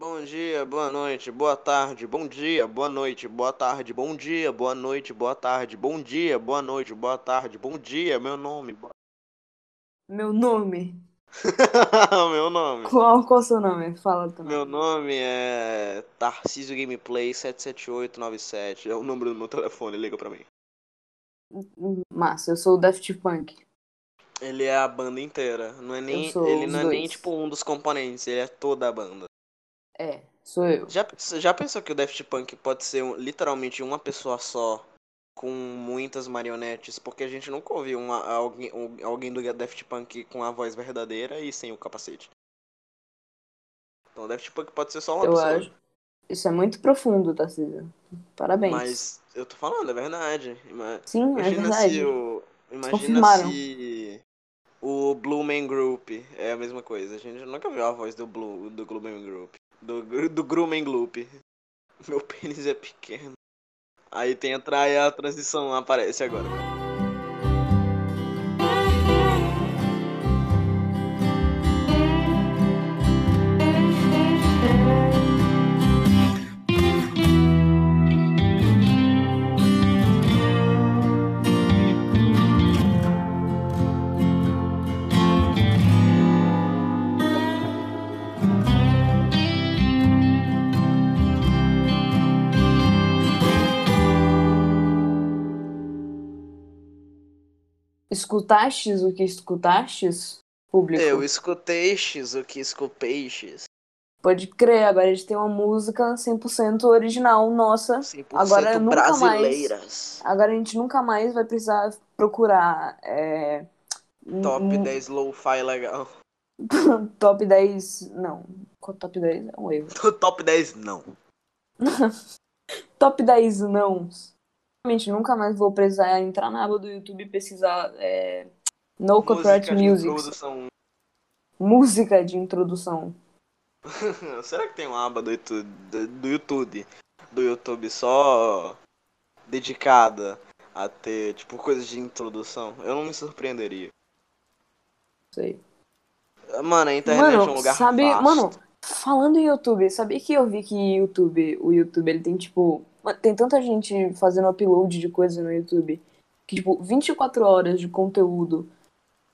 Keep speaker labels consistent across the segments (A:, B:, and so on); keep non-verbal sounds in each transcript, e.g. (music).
A: Bom dia, boa noite, boa tarde, bom dia, boa noite, boa tarde, bom dia, boa noite, boa tarde, bom dia, boa noite, boa tarde, bom dia, meu nome. boa-
B: Meu nome? (laughs)
A: meu nome.
B: Qual, qual o seu nome? Fala também.
A: Meu nome é Tarcísio Gameplay 77897. É o número do meu telefone, liga pra mim.
B: Massa, eu sou o Daft Punk.
A: Ele é a banda inteira. Não é nem, ele não é nem
B: dois.
A: tipo um dos componentes, ele é toda a banda.
B: É, sou eu.
A: Já, já pensou que o Daft Punk pode ser um- literalmente uma pessoa só, com muitas marionetes? Porque a gente nunca ouviu uma, alguém, um- alguém do Daft Punk com a voz verdadeira e sem o capacete. Então o Daft Punk pode ser só uma
B: Eu
A: pessoa.
B: acho. Isso é muito profundo, Tarcísio. Parabéns.
A: Mas eu tô falando, é verdade.
B: Sim, é
A: Imagina
B: verdade.
A: se o. Imagina se o Blue Man Group é a mesma coisa. A gente nunca viu a voz do Blue do Blue Man Group. Do, do Grumman Gloop. Meu pênis é pequeno. Aí tem a, a transição aparece agora.
B: Escutastes o que escutastes, público?
A: Eu escuteixes o que escupeixes.
B: Pode crer, agora a gente tem uma música 100% original nossa.
A: 100%
B: Agora nunca mais-. Agora a gente nunca mais vai precisar procurar é,
A: Top
B: um-
A: 10 lo-fi legal. (laughs)
B: top 10. Não, top 10 é um erro. (laughs)
A: Top 10 não. (laughs)
B: Top 10 não. Realmente, nunca mais vou precisar entrar na aba do YouTube e pesquisar é, No Copyright Music.
A: introdução.
B: Música de introdução. (laughs)
A: Será que tem uma aba do YouTube, do, YouTube, do YouTube só dedicada a ter, tipo, coisas de introdução? Eu não me surpreenderia.
B: Sei.
A: Mano, a internet é um
B: Mano,
A: lugar
B: sabe,
A: vasto.
B: mano, falando em YouTube, sabia que eu vi que YouTube, o YouTube, ele tem tipo, tem tanta gente fazendo upload de coisa no YouTube que tipo, 24 horas de conteúdo.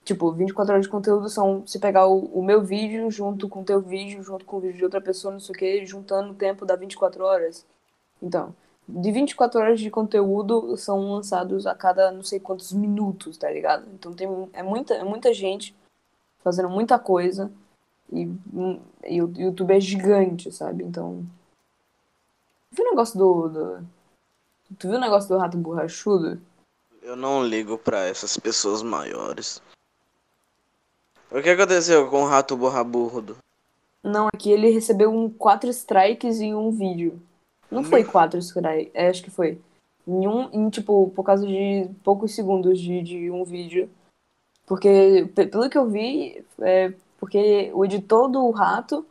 B: Tipo, 24 horas de conteúdo são se pegar o, o meu vídeo junto com o teu vídeo, junto com o vídeo de outra pessoa, não sei o que, juntando o tempo dá 24 horas. Então, de 24 horas de conteúdo são lançados a cada não sei quantos minutos, tá ligado? Então tem é muita, é muita gente fazendo muita coisa e, e o YouTube é gigante, sabe? Então. Viu o negócio do. do- Tu viu o negócio do rato borrachudo?
A: Eu não ligo pra essas pessoas maiores. O que aconteceu com o rato borraburdo?
B: Não, aqui ele recebeu um quatro strikes em um vídeo. Não foi quatro strikes, é, acho que foi. Em um, em, tipo, por causa de poucos segundos de, de um vídeo. Porque, pe- pelo que eu vi, é porque o editor do rato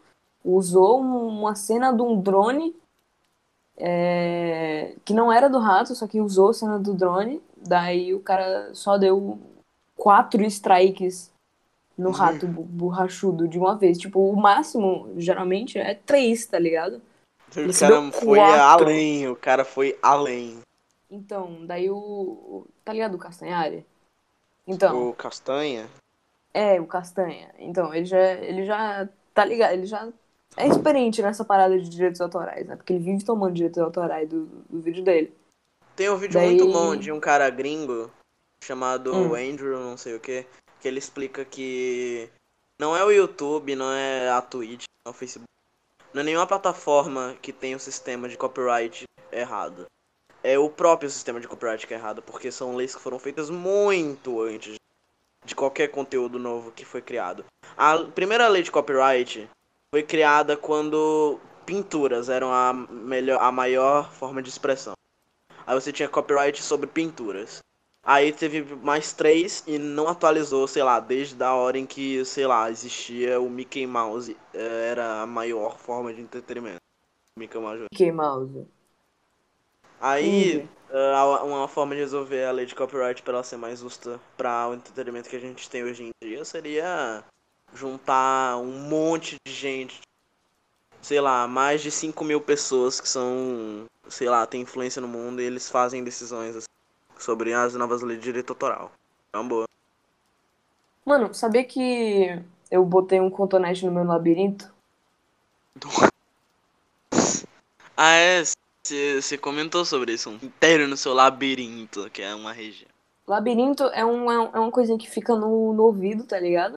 B: usou um- uma cena de um drone é, que não era do rato, só que usou a cena do drone. Daí o cara só deu quatro strikes no rato bu- borrachudo de uma vez. Tipo, o máximo, geralmente, é três, tá ligado?
A: O
B: Ele
A: cara foi
B: quatro.
A: além, o cara foi além.
B: Então, daí o. o- Tá ligado o Castanhari? Então,
A: O Castanha?
B: é, o Castanha. Então, ele já, ele já tá ligado, ele já é experiente nessa parada de direitos autorais, né? Porque ele vive tomando direitos autorais do, do vídeo dele.
A: Tem um vídeo
B: Daí-
A: muito bom de um cara gringo chamado
B: Hum.
A: Andrew, não sei o que, que ele explica que não é o YouTube, não é a Twitch, não é o Facebook, não é nenhuma plataforma que tem o sistema de copyright errado. É o próprio sistema de copyright que é errado, porque são leis que foram feitas muito antes de qualquer conteúdo novo que foi criado. A primeira lei de copyright foi criada quando pinturas eram a melhor, a maior forma de expressão. Aí você tinha copyright sobre pinturas. Aí teve mais três e não atualizou, sei lá, desde a hora em que, sei lá, existia o Mickey Mouse, eh, era a maior forma de entretenimento. Mickey Mouse.
B: Mickey Mouse.
A: Aí, ah, uma forma de resolver a lei de copyright para ela ser mais justa para o entretenimento que a gente tem hoje em dia seria juntar um monte de gente sei lá, mais de 5 mil pessoas que são, sei lá, tem influência no mundo e eles fazem decisões assim, sobre as novas leis de direito autoral. É uma boa.
B: Mano, sabia que eu botei um cotonete no meu labirinto? (laughs)
A: Ah, é. Você comentou sobre isso, um inteiro no seu labirinto, que é uma região.
B: Labirinto é, um, é, um- é uma coisinha que fica no, no ouvido, tá ligado?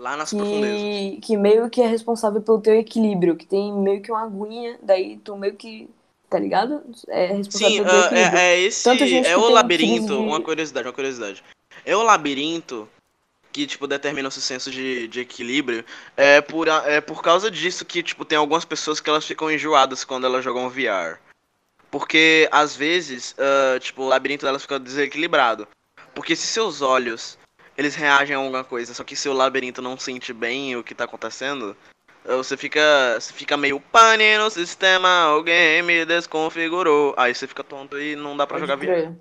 A: Lá nas profundezas.
B: Que, que meio que é responsável pelo teu equilíbrio, que tem meio que uma aguinha, daí tu meio que, tá ligado? É responsável
A: Sim,
B: pelo teu
A: ah,
B: equilíbrio.
A: é, é esse. É
B: que
A: o labirinto.
B: de-
A: Uma curiosidade, uma curiosidade. É o labirinto que, tipo, determina o seu senso de, de equilíbrio. É por, é por causa disso que, tipo, tem algumas pessoas que elas ficam enjoadas quando elas jogam VR. Porque, às vezes, ah, tipo, o labirinto delas fica desequilibrado. Porque se seus olhos, eles reagem a alguma coisa, só que seu labirinto não sente bem o que tá acontecendo, você fica, você fica meio pane no sistema, alguém me desconfigurou. Aí você fica tonto e não dá pra
B: Pode
A: jogar
B: crer.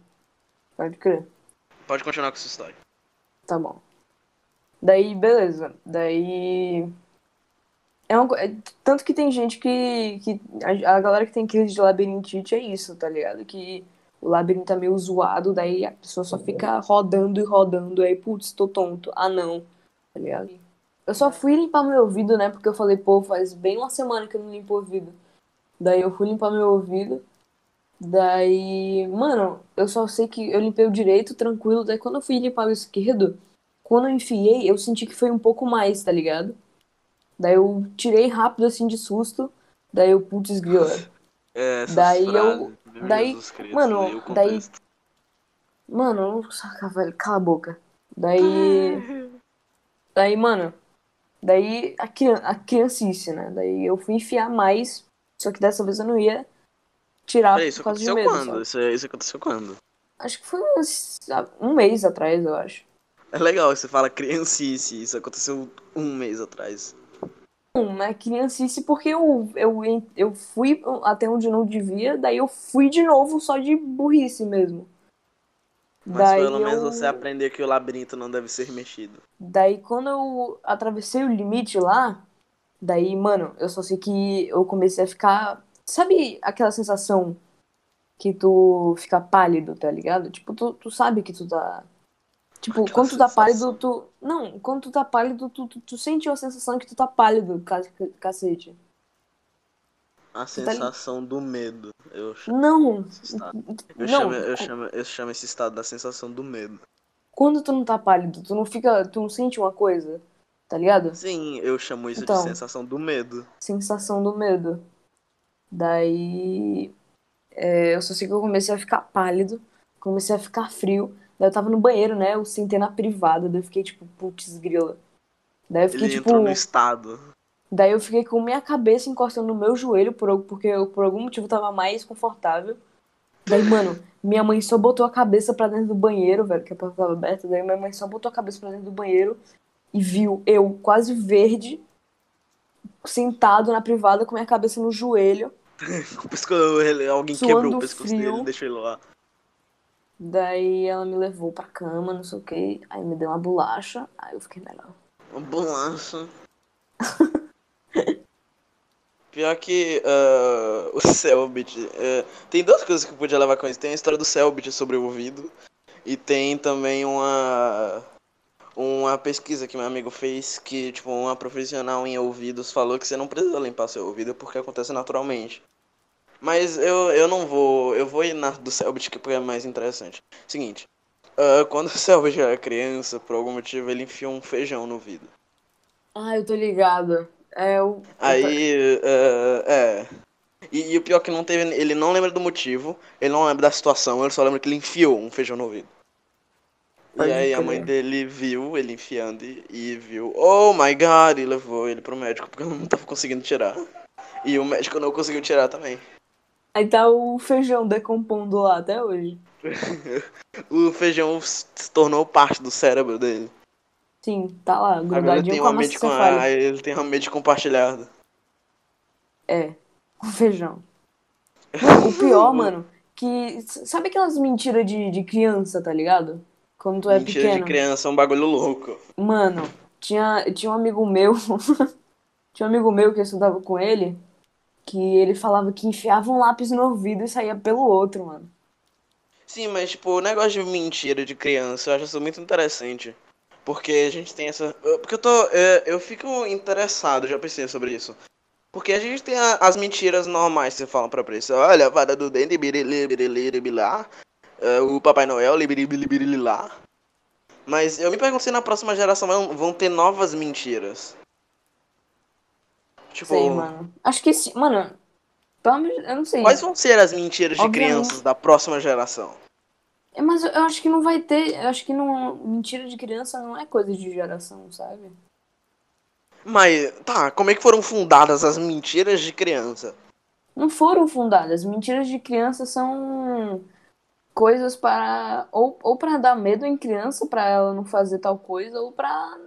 B: Pode crer.
A: Pode continuar com essa história.
B: Tá bom. Daí, beleza. Daí. É co- é- tanto que tem gente que. que a, a galera que tem crise de labirintite é isso, tá ligado? Que o labirinto é meio zoado, daí a pessoa só fica rodando e rodando, aí, putz, tô tonto. Ah, não. Tá ligado? Eu só fui limpar meu ouvido, né? Porque eu falei, pô, faz bem uma semana que eu não limpo o ouvido. Daí eu fui limpar meu ouvido. Daí, mano, eu só sei que eu limpei o direito, tranquilo. Daí quando eu fui limpar o esquerdo, quando eu enfiei, eu senti que foi um pouco mais, tá ligado? Daí eu tirei rápido assim de susto. Daí eu, putz, grila. (laughs)
A: É,
B: Daí eu-
A: frases, meu
B: daí-
A: Jesus Cristo,
B: mano, daí-. Mano, saca, velho, cala a boca. Daí. (laughs) Daí, mano. Daí a, crian a criancice, né? Daí eu fui enfiar mais. Só que dessa vez eu não ia tirar
A: Peraí, isso
B: por causa de
A: aconteceu
B: medo.
A: quando? Isso, isso aconteceu quando?
B: Acho que foi uns, um mês atrás, eu acho.
A: É legal, você fala criancice, isso aconteceu um mês atrás.
B: É criancice porque eu, eu, eu fui até onde não devia, daí eu fui de novo só de burrice mesmo.
A: Mas
B: daí
A: pelo menos
B: eu-
A: você aprendeu que o labirinto não deve ser mexido.
B: Daí quando eu atravessei o limite lá, daí, mano, eu só sei que eu comecei a ficar. Sabe aquela sensação que tu fica pálido, tá ligado? Tipo, tu, tu sabe que tu tá. Tipo,
A: Aquela
B: quando tu tá
A: sensação.
B: pálido, tu. Não, quando tu tá pálido, tu, tu, tu sente uma sensação que tu tá pálido, ca- cacete.
A: A
B: tá
A: sensação do medo. Eu chamo,
B: Não!
A: eu,
B: Não,
A: chamo, eu, chamo, eu chamo esse estado da sensação do medo.
B: quando tu não tá pálido, tu não fica. Tu não sente uma coisa, tá ligado?
A: Sim, eu chamo isso
B: Então.
A: de sensação do medo.
B: sensação do medo. Daí é, eu só sei que eu comecei a ficar pálido, comecei a ficar frio. Daí eu tava no banheiro, né? Eu sentei na privada, daí eu fiquei tipo, putz, grila. Daí eu fiquei
A: Ele
B: tipo.
A: no estado.
B: Daí eu fiquei com minha cabeça encostando no meu joelho, por, porque eu por algum motivo tava mais confortável. Daí, mano, minha mãe só botou a cabeça pra dentro do banheiro, velho, que a porta tava aberta. Daí minha mãe só botou a cabeça pra dentro do banheiro e viu eu quase verde, sentado na privada com minha cabeça no joelho. (laughs)
A: Alguém
B: Suando
A: quebrou o pescoço
B: frio.
A: dele e deixou ele lá.
B: Daí ela me levou pra cama, não sei o que. Aí me deu uma bolacha, aí eu fiquei melhor.
A: Uma bolacha. (laughs) Pior que ah, o (laughs) Selbit. eh, tem duas coisas que eu podia levar com isso. Tem a história do Selbit sobre o ouvido. E tem também uma. Uma pesquisa que meu amigo fez que, tipo, uma profissional em ouvidos falou que você não precisa limpar seu ouvido porque acontece naturalmente. Mas eu, eu não vou. Eu vou ir na do Selbit que é mais interessante. Seguinte. ah, quando o (laughs) Selbit era criança, por algum motivo, ele enfiou um feijão no ouvido.
B: Ah, eu tô ligado. É o.
A: Aí, é, é. E, e o pior é que não teve. Ele não lembra do motivo, ele não lembra da situação, ele só lembra que ele enfiou um feijão no ouvido.
B: Pode
A: e aí a
B: crer.
A: mãe dele viu ele enfiando e, e viu, oh my god, e levou ele pro médico porque não tava conseguindo tirar. E o médico não conseguiu tirar também.
B: Aí tá o feijão decompondo lá até hoje. (laughs)
A: O feijão se tornou parte do cérebro dele.
B: Sim, tá lá,
A: ele
B: grudadinho
A: tem
B: com a
A: mente com a, ele tem uma mente compartilhada.
B: É, com feijão. O pior, (laughs) mano, que. Sabe aquelas mentiras de, de criança, tá ligado? Quando tu é
A: Mentira
B: pequeno.
A: de criança é um bagulho louco.
B: Mano, tinha, tinha um amigo meu (laughs) Tinha um amigo meu que eu estudava com ele, que ele falava que enfiava um lápis no ouvido e saía pelo outro, mano.
A: Sim, mas tipo, o negócio de mentira de criança, eu acho isso muito interessante. Porque a gente tem essa. Porque eu tô. Eu, eu fico interessado, já pensei sobre isso. Porque a gente tem a- as mentiras normais que você fala pra pessoa. Olha, a vada do dente, birili, birili, birili, é, o Papai Noel, libirili, Mas eu me pergunto se na próxima geração vão ter novas mentiras. Tipo,
B: Sei, mano. Acho que sim. Mano, eu não sei.
A: quais vão ser as mentiras de
B: Obviamente.
A: crianças da próxima geração?
B: É, Mas eu eu acho que não vai ter. Eu acho que não. Mentira de criança não é coisa de geração, sabe?
A: Mas, tá, como é que foram fundadas as mentiras de criança?
B: Não foram fundadas. Mentiras de criança são coisas para. Ou, ou para dar medo em criança, para ela não fazer tal coisa, ou pra.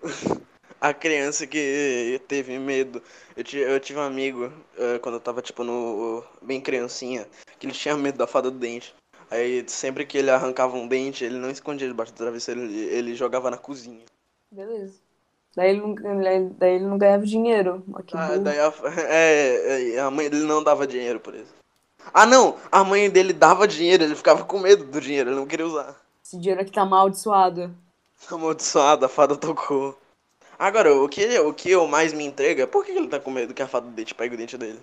B: (laughs)
A: A criança que teve medo. Eu, eu tive um amigo, eh, quando eu tava, tipo, no. bem criancinha, que ele tinha medo da fada do dente. Aí, sempre que ele arrancava um dente, ele não escondia debaixo do travesseiro, ele, ele jogava na cozinha.
B: Beleza. Daí ele não, daí ele não ganhava dinheiro. Ó, que
A: Ah, daí a, (laughs) é, é, a mãe dele não dava dinheiro por isso. Ah, não! A mãe dele dava dinheiro, ele ficava com medo do dinheiro, ele não queria usar.
B: Esse dinheiro aqui tá amaldiçoado.
A: Amaldiçoado, a fada tocou. Agora, o que, o que eu mais me entrega é por que ele tá com medo que a fada do dente pegue o dente dele?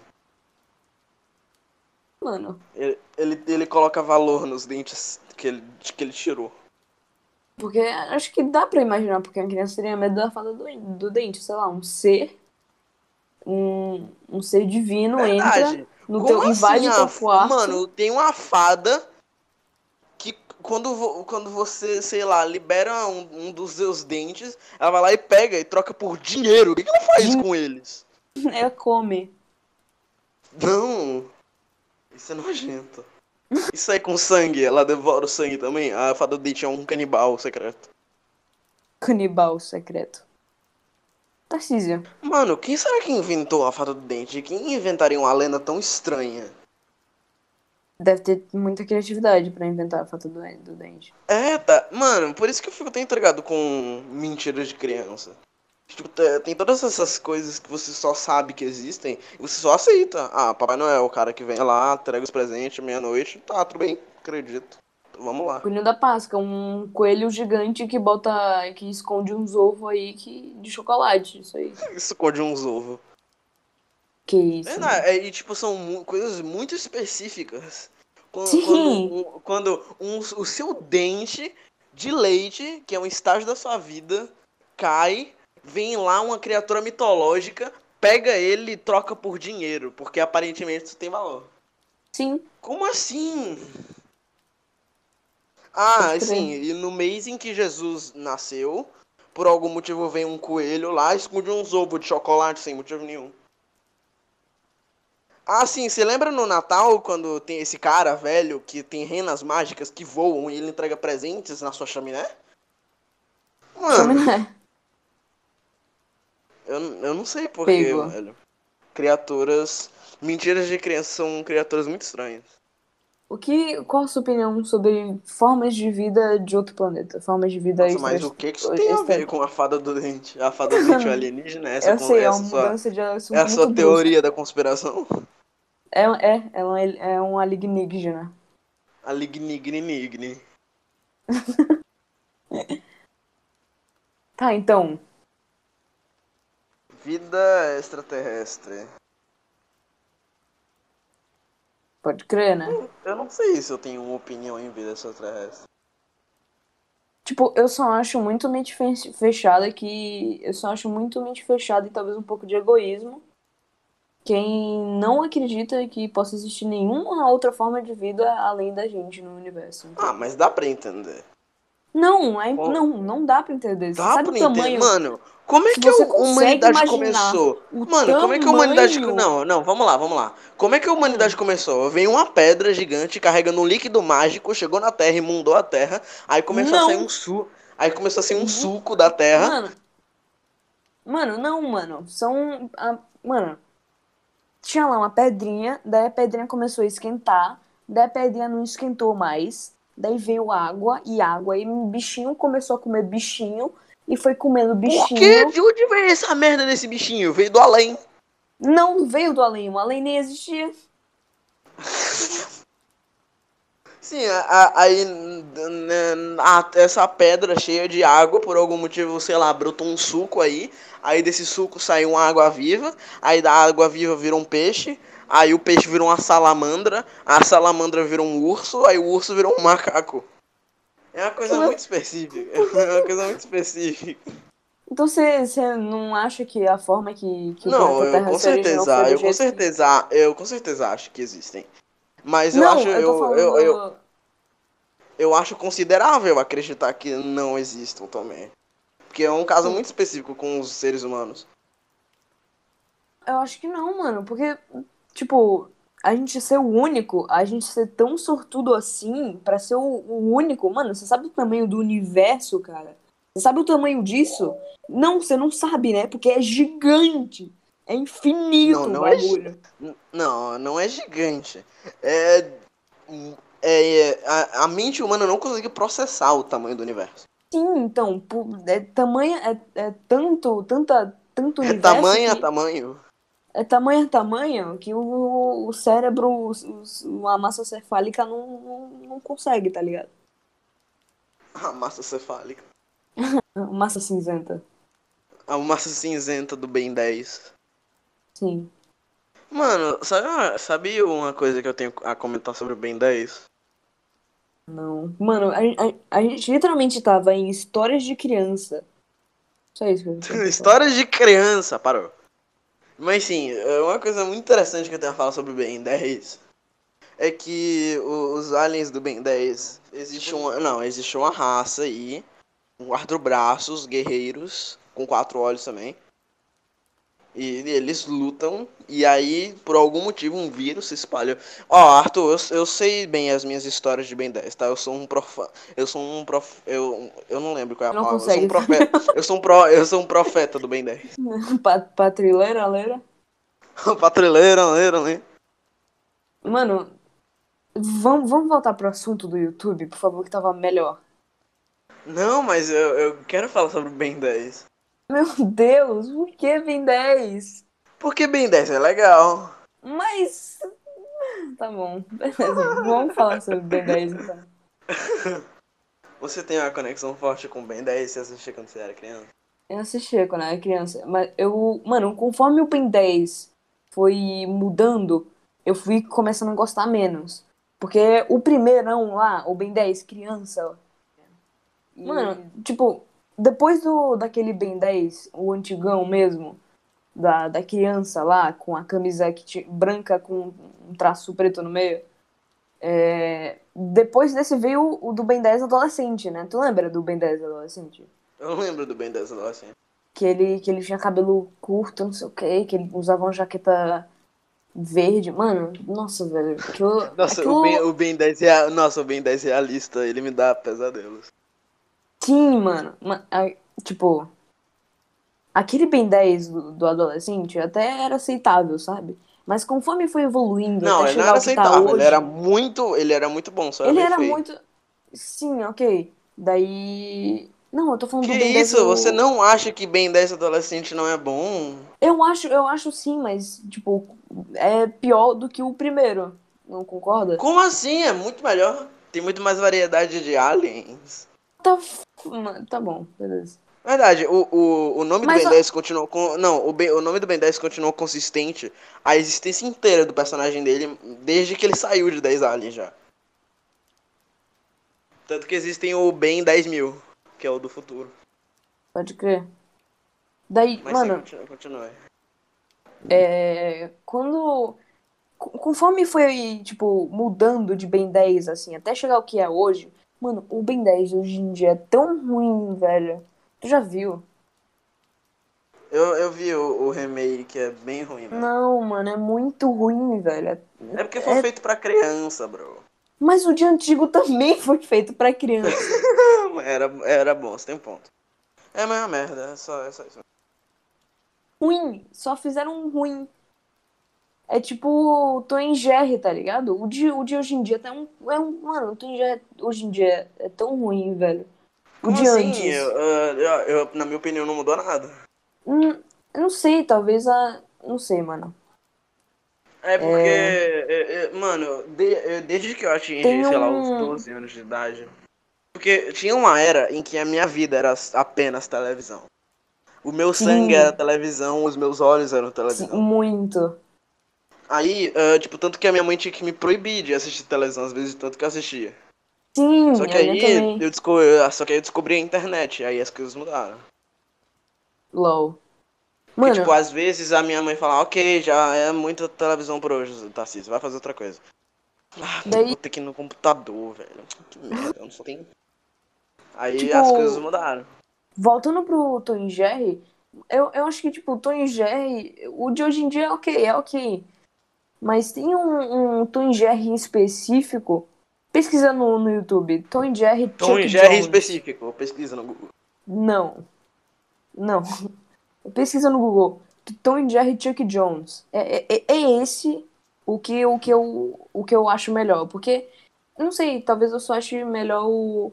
B: Mano,
A: Ele, ele, ele coloca valor nos dentes que ele, que ele tirou.
B: porque acho que dá pra imaginar porque a criança teria medo da fada do, do dente. Sei lá, um ser. Um, um ser divino
A: Verdade.
B: entra no
A: Como
B: teu, invade
A: assim,
B: teu
A: a-
B: quarto.
A: Mano, tem uma fada quando, quando você, sei lá, libera um, um dos seus dentes, ela vai lá e pega e troca por dinheiro. O que, que ela faz
B: Din-
A: com eles? (laughs)
B: Ela come.
A: Não. Isso é nojento. Isso aí com sangue, ela devora o sangue também. A fada do dente é um canibal secreto.
B: Canibal secreto. Tarcísio.
A: Mano, quem será que inventou a fada do dente? Quem inventaria uma lenda tão estranha?
B: Deve ter muita criatividade pra inventar a fada do, do dente.
A: É, tá. Mano, por isso que eu fico tão intrigado com mentiras de criança. Tipo, te- tem todas essas coisas que você só sabe que existem e você só aceita. Ah, Papai Noel, o cara que vem lá, entrega os presentes meia-noite. Tá, tudo bem, acredito. Então, vamos lá.
B: Coelhinho da Páscoa, um coelho gigante que bota. que esconde uns ovos aí que, de chocolate. Isso aí. (laughs)
A: Isso de uns ovos.
B: Que isso.
A: É, não, é, e tipo, são mu- coisas muito específicas. Quando,
B: Sim.
A: quando, quando um- o seu dente de leite, que é um estágio da sua vida, cai, vem lá uma criatura mitológica, pega ele e troca por dinheiro, porque aparentemente isso tem valor.
B: Sim.
A: Como assim? Ah, sim, e no mês em que Jesus nasceu, por algum motivo vem um coelho lá, esconde uns ovos de chocolate sem motivo nenhum. Ah, sim, você lembra no Natal quando tem esse cara velho que tem renas mágicas que voam e ele entrega presentes na sua chaminé? Mano,
B: Chaminé.
A: eu, eu não sei porquê,
B: Pego.
A: velho. Criaturas. Mentiras de criança são criaturas muito estranhas.
B: O que, qual a sua opinião sobre formas de vida de outro planeta? Formas de vida
A: Nossa, mas o que que isso tem a ver com a fada do dente? A fada do dente é (laughs) alienígena? Essa,
B: Eu sei, é uma
A: sua,
B: mudança de assunto
A: é a sua teoria da conspiração?
B: É, é, ela é, é um alienígena.
A: A lignignigne. (laughs)
B: Tá, então.
A: Vida extraterrestre.
B: Pode crer, né?
A: Eu não sei se eu tenho uma opinião em vida extraterrestre.
B: Tipo, eu só acho muito mente fe- fechada que. Eu só acho muito mente fechada e talvez um pouco de egoísmo. Quem não acredita que possa existir nenhuma outra forma de vida além da gente no universo. entendeu?
A: Ah, mas dá pra entender.
B: Não, é,
A: Bom,
B: não, não dá pra entender.
A: Dá
B: sabe
A: pra
B: o tamanho?
A: entender. Mano, como é que a humanidade começou? Mano, como é que a humanidade.
B: tamanho-
A: Não, não, vamos lá, vamos lá. Como é que a humanidade começou? Veio uma pedra gigante carregando um líquido mágico, chegou na Terra, imundou a Terra, aí começou a
B: Não.
A: sair um su... Aí começou a sair um suco da Terra.
B: Mano, mano, não, mano. São. a- mano, tinha lá uma pedrinha, daí a pedrinha começou a esquentar, daí a pedrinha não esquentou mais, daí veio água e água, e um bichinho começou a comer bichinho, e foi comendo
A: Por
B: bichinho.
A: quê? De onde veio essa merda desse bichinho? Veio do além.
B: Não veio do além, o além nem existia. (laughs)
A: Sim, aí n- n- a- essa pedra cheia de água, por algum motivo, sei lá, brotou um suco aí. Aí desse suco saiu uma água viva. Aí da água viva virou um peixe. Aí o peixe virou uma salamandra. A salamandra virou um urso. Aí o urso virou um macaco. É uma coisa muito específica. (laughs) É uma coisa muito específica.
B: Então você não acha que a forma que, que
A: Não, eu com certeza, eu com certeza, eu com certeza acho que existem. Mas eu
B: não,
A: acho,
B: eu falando.
A: eu, eu, eu acho considerável acreditar que não existam também. Porque é um caso muito específico com os seres humanos.
B: Eu acho que não, mano, porque, tipo, a gente ser o único, a gente ser tão sortudo assim, pra ser o, o único, mano, você sabe o tamanho do universo, cara? Você sabe o tamanho disso? Não, você não sabe, né? Porque é gigante. É infinito
A: Não,
B: o
A: não é
B: bagulho.
A: N- Não, não é gigante. É, é, é- a, a mente humana não consegue processar o tamanho do universo.
B: Sim, então, é tamanho, é, é tanto, tanta, tanto
A: É
B: universo
A: tamanho a tamanho.
B: é tamanho a tamanho que o, o cérebro, o- o- a massa cefálica não, não, não consegue, tá ligado?
A: A massa cefálica. (laughs)
B: Massa cinzenta.
A: A massa cinzenta do Ben 10.
B: Sim.
A: Mano, sabe, uma- sabe uma coisa que eu tenho a comentar sobre o Ben 10?
B: Não. Mano, a, a, a gente literalmente tava em histórias de criança. Só isso que eu. (laughs)
A: Histórias de criança, parou. Mas sim, é uma coisa muito interessante que eu tenho a falar sobre o Ben 10 é que os aliens do Ben 10 existe uma, não, existe uma raça aí, com quatro braços, guerreiros, com quatro olhos também. E eles lutam, e aí, por algum motivo, um vírus se espalha. Ó, Arthur, eu, eu sei bem as minhas histórias de Ben 10, tá? Eu sou um profa... Eu sou um prof... Eu, eu não lembro qual é a
B: Não
A: palavra. Eu sou um profeta. (laughs) Eu sou um, pro... eu sou um profeta do Ben 10. (laughs)
B: Pa- Patrileira, leira.
A: Patrulheira, leira, (laughs) né?
B: Mano, vamos, vamos voltar pro assunto do YouTube, por favor, que tava melhor.
A: Não, mas eu, eu quero falar sobre o Ben 10.
B: Meu Deus, por que vem 10?
A: Porque Ben 10 é legal.
B: Mas. Tá bom, beleza. Vamos falar sobre Ben 10 então. (laughs)
A: Você tem uma conexão forte com o Ben 10 se assistia quando você era criança?
B: Eu assistia quando era criança, mas eu, mano, conforme o Ben 10 foi mudando, eu fui começando a gostar menos. Porque o primeirão lá, o Ben 10 criança, mano, tipo, depois do daquele Ben 10, o antigão mesmo, da, da criança lá, com a camisa que branca com um traço preto no meio, é, depois desse veio o do Ben 10 adolescente, né? Tu lembra do Ben 10 adolescente?
A: Eu lembro do Ben 10 adolescente.
B: que ele, que ele tinha cabelo curto, não sei o que, que ele usava uma jaqueta verde. Mano, nossa, velho. Aquilo, (laughs)
A: Nossa,
B: aquilo...
A: o ben, o ben 10 rea... Nossa, o Ben 10 realista, ele me dá pesadelos.
B: Sim, mano. Tipo, aquele Ben 10 do, do adolescente até era aceitável, sabe? Mas conforme foi evoluindo
A: Não,
B: até
A: ele não era
B: tá
A: aceitável,
B: hoje,
A: ele era muito, ele era muito bom, só
B: ele era
A: feio.
B: muito... Sim, ok. Daí... Não, eu tô falando
A: Que
B: do Ben 10
A: isso?
B: do-
A: Você não acha que Ben 10 adolescente não é bom?
B: Eu acho, eu acho sim, mas, tipo, é pior do que o primeiro. Não concorda?
A: Como assim? É muito melhor. Tem muito mais variedade de aliens.
B: Tá, tá bom, beleza.
A: Verdade, o, o, o nome
B: Mas
A: do Ben 10 continuou com. Não, o, ben, o nome do Ben 10 continuou consistente a existência inteira do personagem dele desde que ele saiu de 10 aliens já. Tanto que existem o Ben 10 mil, que é o do futuro.
B: Pode crer. Daí,
A: Mas
B: mano,
A: continua, continua.
B: é, quando. co- Conforme foi, tipo, mudando de Ben 10, assim, até chegar ao que é hoje, mano, o Ben 10 hoje em dia é tão ruim, velho. Tu já viu?
A: Eu, eu vi o, o remake, que é bem ruim, velho.
B: Não, mano, é muito ruim, velho.
A: É porque foi
B: É-
A: feito pra criança, bro.
B: Mas o de antigo também (laughs) foi feito pra criança. (laughs)
A: Era, era bom, você tem um ponto. É, mas é uma merda, é só, é só isso.
B: ruim, só fizeram um ruim. É tipo o Tom e Jerry, tá ligado? O de, o de hoje em dia tá um, é um. Mano, o Tom Jerry hoje em dia é tão ruim, velho.
A: Como
B: de
A: assim?
B: antes.
A: Eu, eu- eu- na minha opinião, não mudou nada.
B: Hum, eu não sei, talvez a. Não sei, mano.
A: É porque, é, é, mano, de- é, desde que eu atingi,
B: Tem
A: sei lá,
B: um-
A: uns 12 anos de idade. Porque tinha uma era em que a minha vida era apenas televisão. O meu
B: Sim.
A: sangue era televisão, os meus olhos eram
B: Sim,
A: televisão.
B: muito.
A: Aí, ah, tipo, tanto que a minha mãe tinha que me proibir de assistir televisão, às vezes, tanto que eu assistia.
B: Sim,
A: Só que aí
B: também.
A: eu descobri, só que aí eu descobri a internet, aí as coisas mudaram.
B: LOL.
A: Porque,
B: Mano,
A: tipo, às vezes a minha mãe fala, ok, já é muita televisão por hoje, Tarcísio, vai fazer outra coisa. Ah,
B: Daí-
A: vou ter que ir no computador, velho. Que merda, eu não tenho. Aí
B: Tipo,
A: as coisas mudaram.
B: voltando pro Tom e Jerry, eu, eu acho que, tipo, o Tom e Jerry, o de hoje em dia é ok, é ok. Mas tem um, um Tom Jerry específico. Pesquisa no, no YouTube. Tom Jerry
A: Tom
B: Chuck
A: Jerry
B: Jones.
A: específico, pesquisa no Google.
B: Não. Não. (laughs) Pesquisa no Google. Tom Jerry Chuck Jones. É, é, é esse o que, o, que eu, o que eu acho melhor. Porque, não sei, talvez eu só ache melhor o.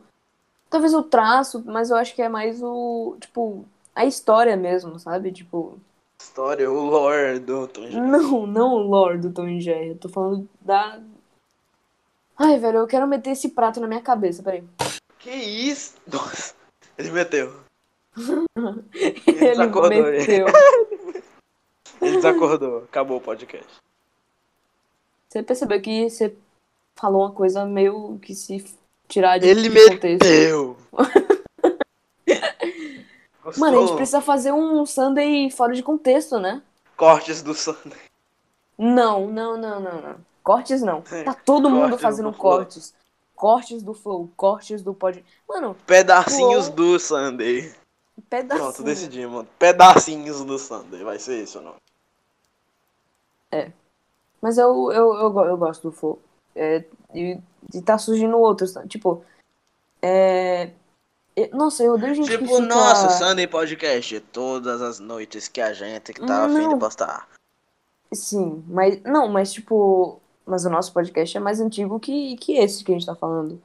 B: Talvez o traço, mas eu acho que é mais o. Tipo, a história mesmo, sabe? Tipo.
A: História, o lore do Tom e Jerry.
B: Não, não o lore do Tom e Jerry. Eu tô falando da. Ai, velho, eu quero meter esse prato na minha cabeça, peraí.
A: Que isso? Nossa, ele meteu. (laughs)
B: Ele
A: desacordou, ele.
B: meteu. (laughs)
A: Ele desacordou, acabou o podcast.
B: Você percebeu que você falou uma coisa meio que se tirar de,
A: Ele
B: contexto.
A: meteu. (laughs) Gostou?
B: Mano, a gente precisa fazer um Sunday fora de contexto, né?
A: Cortes do Sunday.
B: Não, não, não, não, não. Cortes não. Tá todo mundo fazendo
A: Flow.
B: cortes. Cortes do flow, cortes do pod. Mano,
A: Pedacinhos
B: Flow.
A: do Sunday.
B: pedacinho.
A: Pronto, decidimos. Pedacinhos do Sunday. Vai ser esse o nome.
B: Mas eu, eu, eu, eu gosto do flow. É, e, e tá surgindo outros. tá? Tipo, é. Nossa, eu odeio gente que
A: Tipo,
B: fica...
A: nosso Sunday Podcast. Todas as noites que a gente que tá afim de postar.
B: Sim, mas. Não, mas tipo. Mas o nosso podcast é mais antigo que, que esse que a gente tá falando.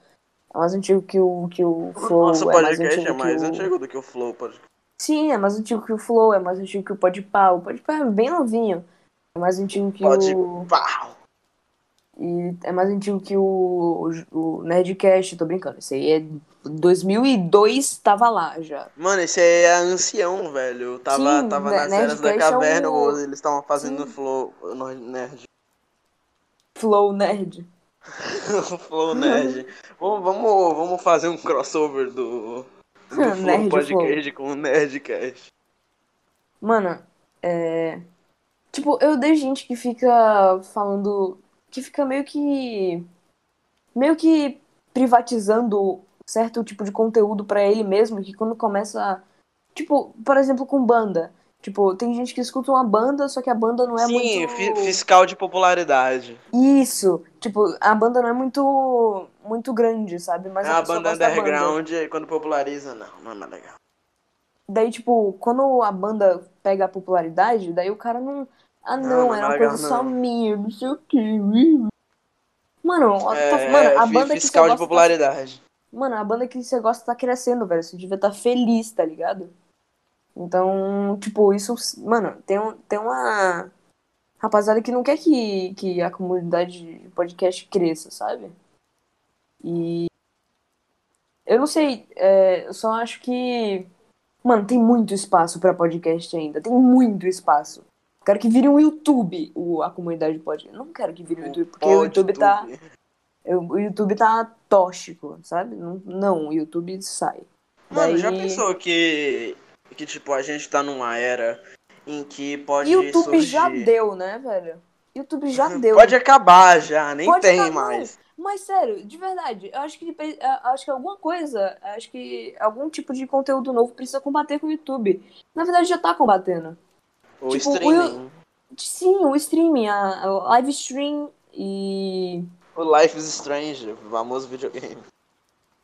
B: É mais antigo que o, que o Flow.
A: Nosso
B: é mais
A: podcast
B: antigo
A: é mais
B: que o...
A: antigo do que o Flow Podcast.
B: Sim, é mais antigo que o Flow, é mais antigo que o Podpah. O Podpah é bem novinho. É mais antigo que
A: Pode.
B: o.
A: Pau.
B: E é mais antigo que o, o, o Nerdcast, tô brincando. Isso aí é 2002, tava lá já.
A: Mano, esse aí é ancião, velho. Eu tava,
B: Sim,
A: tava
B: né,
A: nas eras da
B: Nerdcast é
A: caverna,
B: o-
A: eles estavam fazendo
B: Sim.
A: Flow no- Nerd.
B: Flow Nerd. (laughs)
A: Flow Nerd. vamos, vamos, vamos fazer um crossover do, do (laughs) Flow
B: Nerd
A: Podcast com o Nerdcast.
B: Mano, é. Tipo, eu odeio gente que fica falando. Que fica meio que. Meio que privatizando certo tipo de conteúdo pra ele mesmo, que quando começa. Tipo, por exemplo, com banda. Tipo, tem gente que escuta uma banda, só que a banda não é
A: Sim,
B: muito.
A: fi- fiscal de popularidade.
B: Isso! Tipo, a banda não é muito. muito grande, sabe? Mas
A: é
B: a
A: banda
B: da banda.
A: underground e quando populariza, não, não é mais legal.
B: Daí, tipo, quando a banda pega a popularidade, daí o cara não. Ah,
A: Não,
B: não,
A: é
B: era uma coisa só minha, não sei o quê. Mano, ó, tá-
A: É,
B: mano, a
A: fi-
B: banda que você
A: fiscal de
B: gosta. Tá,
A: popularidade.
B: mano, a banda que você gosta tá crescendo, velho. Você devia estar feliz, tá ligado? Então, tipo, isso. Mano, tem, um, tem uma rapaziada que não quer que, que a comunidade de podcast cresça, sabe? E. Eu não sei, é, eu só acho que. Mano, tem muito espaço pra podcast ainda. Tem muito espaço. Quero que vire um YouTube o, a comunidade de podcast. Não quero que vire um YouTube, porque o YouTube tá. O YouTube tá tóxico, sabe? Não, não o YouTube sai.
A: Mano, já
B: Daí-
A: pensou que, que, tipo, a gente tá numa era em que pode
B: YouTube
A: surgir...
B: já deu, né, velho? YouTube já deu.
A: Pode acabar já, nem
B: Pode
A: tem
B: acabar,
A: mais.
B: Mas sério, de verdade, eu acho que acho que alguma coisa, acho que algum tipo de conteúdo novo precisa combater com o YouTube. Na verdade já tá combatendo.
A: O
B: Tipo, o
A: streaming.
B: Sim, o streaming, a, a live stream e
A: O Life is Strange, o famoso videogame.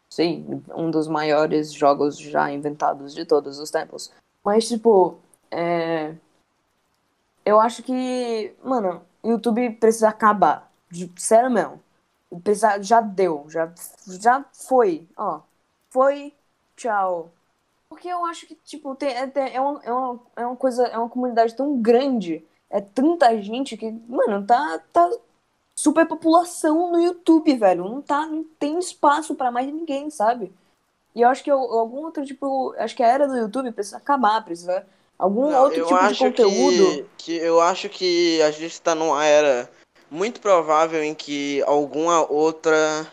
B: sim, um dos maiores jogos já inventados de todos os tempos. Mas tipo, é... eu acho que, mano, o YouTube precisa acabar. De- Sério mesmo. Precisa, já deu, já, já foi, ó. Foi, tchau. Porque eu acho que, tipo, tem, é, é, uma, é, uma, é uma coisa, é uma comunidade tão grande, é tanta gente que, mano, tá, tá superpopulação no YouTube, velho. Não tá, não tem espaço pra mais ninguém, sabe? E eu acho que eu- algum outro, tipo, acho que a era do YouTube precisa acabar, precisa algum
A: Não,
B: outro tipo de conteúdo.
A: Que, que eu acho que a gente tá numa era muito provável em que alguma outra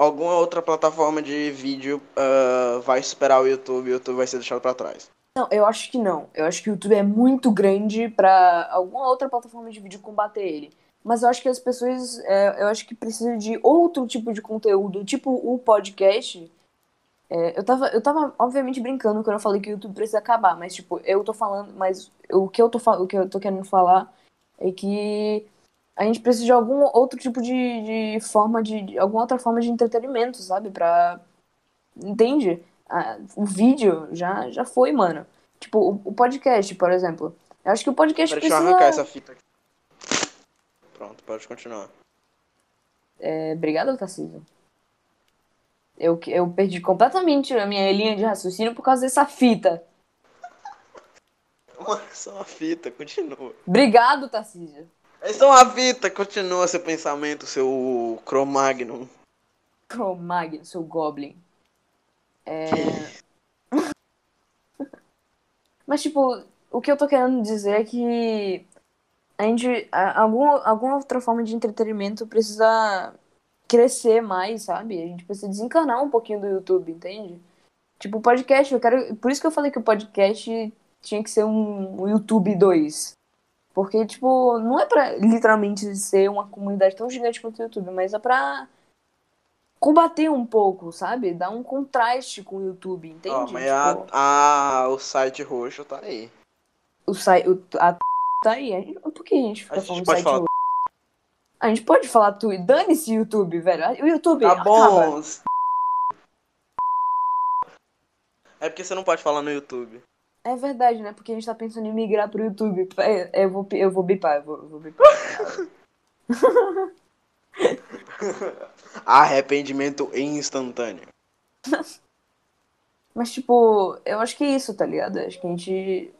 A: alguma outra plataforma de vídeo ah, vai superar o YouTube e o YouTube vai ser deixado pra trás.
B: Não, eu acho que não. Eu acho que o YouTube é muito grande pra alguma outra plataforma de vídeo combater ele. Mas eu acho que as pessoas, é, eu acho que precisa de outro tipo de conteúdo, tipo o podcast. É, eu tava, eu tava obviamente brincando quando eu falei que o YouTube precisa acabar, mas tipo, eu tô falando, mas o que eu tô, o que eu tô querendo falar é que a gente precisa de algum outro tipo de, de forma de, de alguma outra forma de entretenimento, sabe? Pra entende? Ah, o vídeo já já foi, mano. Tipo, o, o podcast, por exemplo. Eu acho que o podcast
A: Pera, deixa eu
B: precisa
A: arrancar essa fita aqui. Pronto, pode continuar.
B: É, obrigado, Tarcísio. Eu, eu perdi completamente a minha linha de raciocínio por causa dessa fita. (laughs)
A: Uma- Só uma fita, continua.
B: Obrigado, Tarcísio.
A: É só uma fita, continua seu pensamento, seu Cro-Magnon.
B: Cro-Magnon, seu Goblin. É... (laughs) Mas, tipo, o que eu tô querendo dizer é que a gente, a- algum, alguma outra forma de entretenimento precisa crescer mais, sabe? A gente precisa desencanar um pouquinho do YouTube, entende? Tipo, podcast, eu quero. Por isso que eu falei que o podcast tinha que ser um, um YouTube 2. Porque, tipo, não é pra literalmente ser uma comunidade tão gigante quanto o YouTube, mas é pra combater um pouco, sabe? Dar um contraste com o YouTube, entende?
A: Ó, mas
B: Tipo,
A: a, a- o site roxo tá aí.
B: o site. A (laughs) tá aí. Por que a gente fica
A: A gente
B: falando
A: pode
B: site
A: falar-
B: hoje? A gente pode falar tu Dane-se YouTube, velho. O YouTube.
A: Tá
B: acaba.
A: bom. É porque você não pode falar no YouTube.
B: É verdade, né? Porque a gente tá pensando em migrar pro YouTube. É, Eu vou, eu vou bipar, eu vou, eu vou bipar. (laughs)
A: Arrependimento instantâneo. (laughs)
B: Mas, tipo, eu acho que é isso, tá ligado? Eu acho que a gente.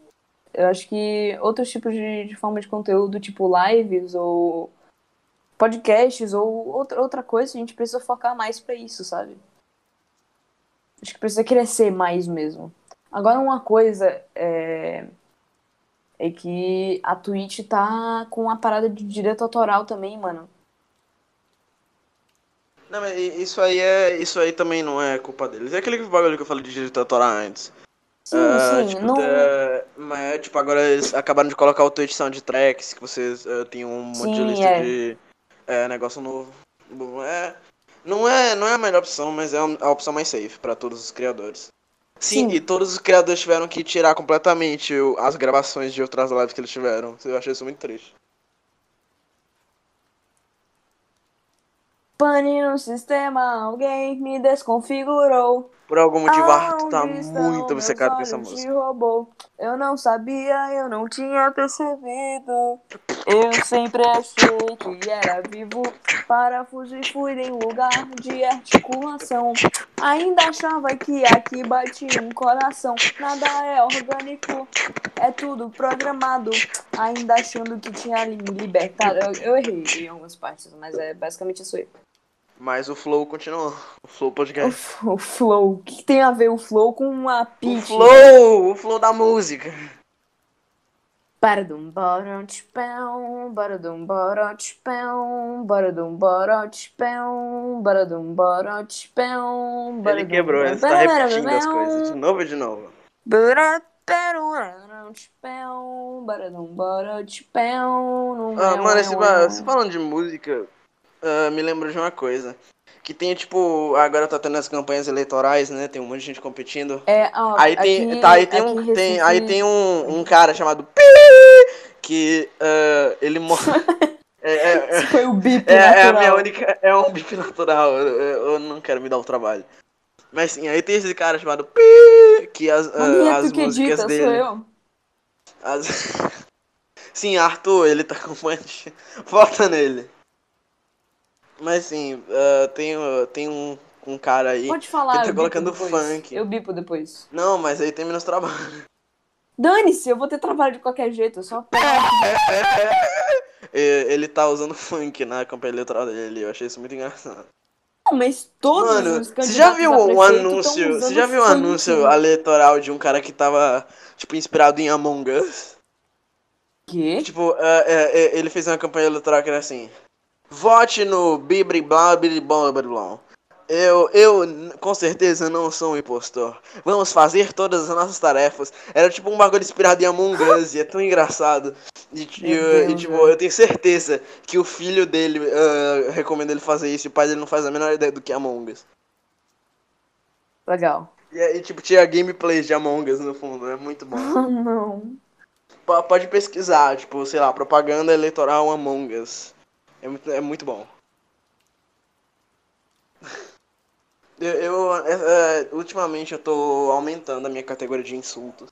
B: Eu acho que outros tipos de, de forma de conteúdo, tipo lives ou podcasts ou outra, outra coisa, a gente precisa focar mais pra isso, sabe? Acho que precisa crescer mais mesmo. Agora, uma coisa é, é que a Twitch tá com uma parada de direito autoral também, mano.
A: Não, mas isso aí é. Isso aí também não é culpa deles. É aquele bagulho que eu falei de direito autoral antes.
B: Sim,
A: Ah,
B: sim,
A: tipo,
B: não.
A: é, mas tipo, agora eles acabaram de colocar o Twitch Soundtracks, que vocês eh, tem um monte de
B: Sim,
A: lista
B: é.
A: de é, negócio novo. Bom, É, não, é, não é a melhor opção, mas é a opção mais safe pra todos os criadores. Sim,
B: Sim.
A: e todos os criadores tiveram que tirar completamente as gravações de outras lives que eles tiveram. Eu achei isso muito triste.
B: Pane no sistema, alguém me desconfigurou.
A: Por algum motivo, o Arthur tá muito obcecado com essa música.
B: Eu não sabia, eu não tinha percebido. Eu (laughs) sempre achei que era vivo. Parafuso e fui em lugar de articulação. Ainda achava que aqui batia um coração. Nada é orgânico, é tudo programado. Ainda achando que tinha me libertado. Eu, eu errei em algumas partes, mas é basicamente isso aí.
A: Mas o Flow continuou. O Flow
B: O,
A: Podcast.
B: f- o flow. O que tem a ver o flow com uma
A: O
B: pitch?
A: Flow! O Flow da música.
B: Baradum, baradum, baradum, baradum,
A: Ele quebrou, ele tá repetindo as coisas de novo e de novo. Ah, mano, esse, falando de música, ah, me lembrou de uma coisa. Que tem, tipo, agora tá tendo as campanhas eleitorais, né? Tem um monte de gente competindo.
B: É, ó,
A: Aí tem,
B: aqui-
A: tá, aí tem um,
B: em
A: tem, aí tem um, um cara chamado Pi, que ah, ele morre. (laughs) é, é, é,
B: foi o bip
A: é, é a
B: natural.
A: minha única. É um bip natural. Eu, eu- eu não quero me dar o trabalho. Mas sim, aí tem esse cara chamado Pi, que as, ah,
B: Maninha,
A: as
B: que
A: músicas
B: edita,
A: dele.
B: sou eu.
A: As- (laughs) Sim, Arthur, ele tá com mancha. (laughs) Vota nele. Mas sim, ah, tem, ah, tem um um cara aí.
B: Pode falar,
A: que tá
B: eu
A: colocando
B: depois.
A: funk.
B: Eu bipo depois.
A: Não, mas aí tem menos trabalho.
B: Dane-se, eu vou ter trabalho de qualquer jeito, eu só (laughs)
A: Ele tá usando funk na campanha eleitoral dele. Eu achei isso muito engraçado.
B: Não, mas todos
A: Mano,
B: os
A: você
B: candidatos
A: já viu
B: prefeito
A: anúncio? Você já viu
B: funk.
A: anúncio eleitoral de um cara que tava, tipo, inspirado em Among Us?
B: Quê?
A: Tipo, é, é, é, ele fez uma campanha eleitoral que era assim: Vote no Bibri Blá Bibri Blá Bibri Blá. Eu, eu com certeza não sou um impostor. Vamos fazer todas as nossas tarefas. Era tipo um bagulho inspirado em Among Us e é tão engraçado. E, e, e, tipo,
B: velho.
A: eu tenho certeza que o filho dele ah, recomenda ele fazer isso e o pai dele não faz a menor ideia do que é Among Us.
B: Legal.
A: E, aí, tipo, tinha gameplays de Among Us no fundo, é muito bom. (laughs)
B: Não.
A: P- Pode pesquisar, tipo, sei lá, propaganda eleitoral Among Us. É muito, é muito bom. (laughs) Eu, eu, é, é, ultimamente eu tô aumentando a minha categoria de insultos.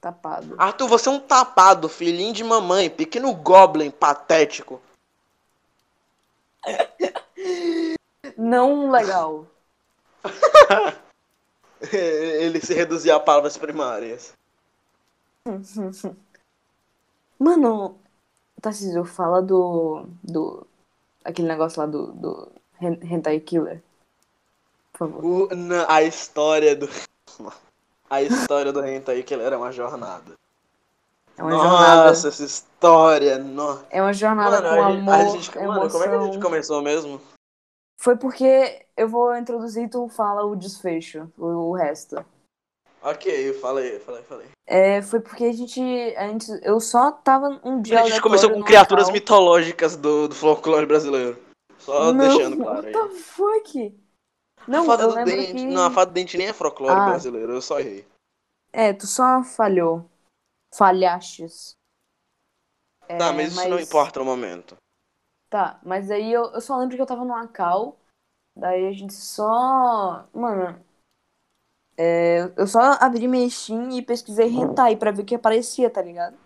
B: Tapado.
A: Arthur, você é um tapado, filhinho de mamãe, pequeno goblin patético. (laughs)
B: Não legal. (laughs)
A: Ele se reduzia a palavras primárias.
B: Mano, Tarcísio, fala do. do. aquele negócio lá do. do Hen- Hentai Killer. Por favor.
A: O- na- a história do. (laughs) A história do Hentai ele era uma jornada.
B: É uma jornada.
A: Nossa, essa história, nossa.
B: É uma jornada
A: Mano,
B: com
A: a
B: amor,
A: a gente- mano,
B: emoção.
A: como é que a gente começou mesmo?
B: Foi porque eu vou introduzir e tu fala o desfecho, o, o resto.
A: Ok, falei, falei, falei.
B: É, foi porque a gente, a gente. Eu só tava um dia.
A: A gente começou com
B: no
A: criaturas
B: Macau.
A: mitológicas do, do folclore brasileiro. Só
B: Não,
A: deixando claro aí.
B: What the fuck? Não,
A: a fada do dente.
B: que.
A: Não, a fada do dente nem é folclore
B: Ah.
A: brasileiro, eu só errei.
B: É, tu só falhou. Falhastes. É,
A: tá, mas isso não importa no momento.
B: Tá, mas aí eu, eu só lembro que eu tava no Macau. Daí a gente só. Mano. É, eu só abri minha Steam e pesquisei hentai pra ver o que aparecia, tá ligado?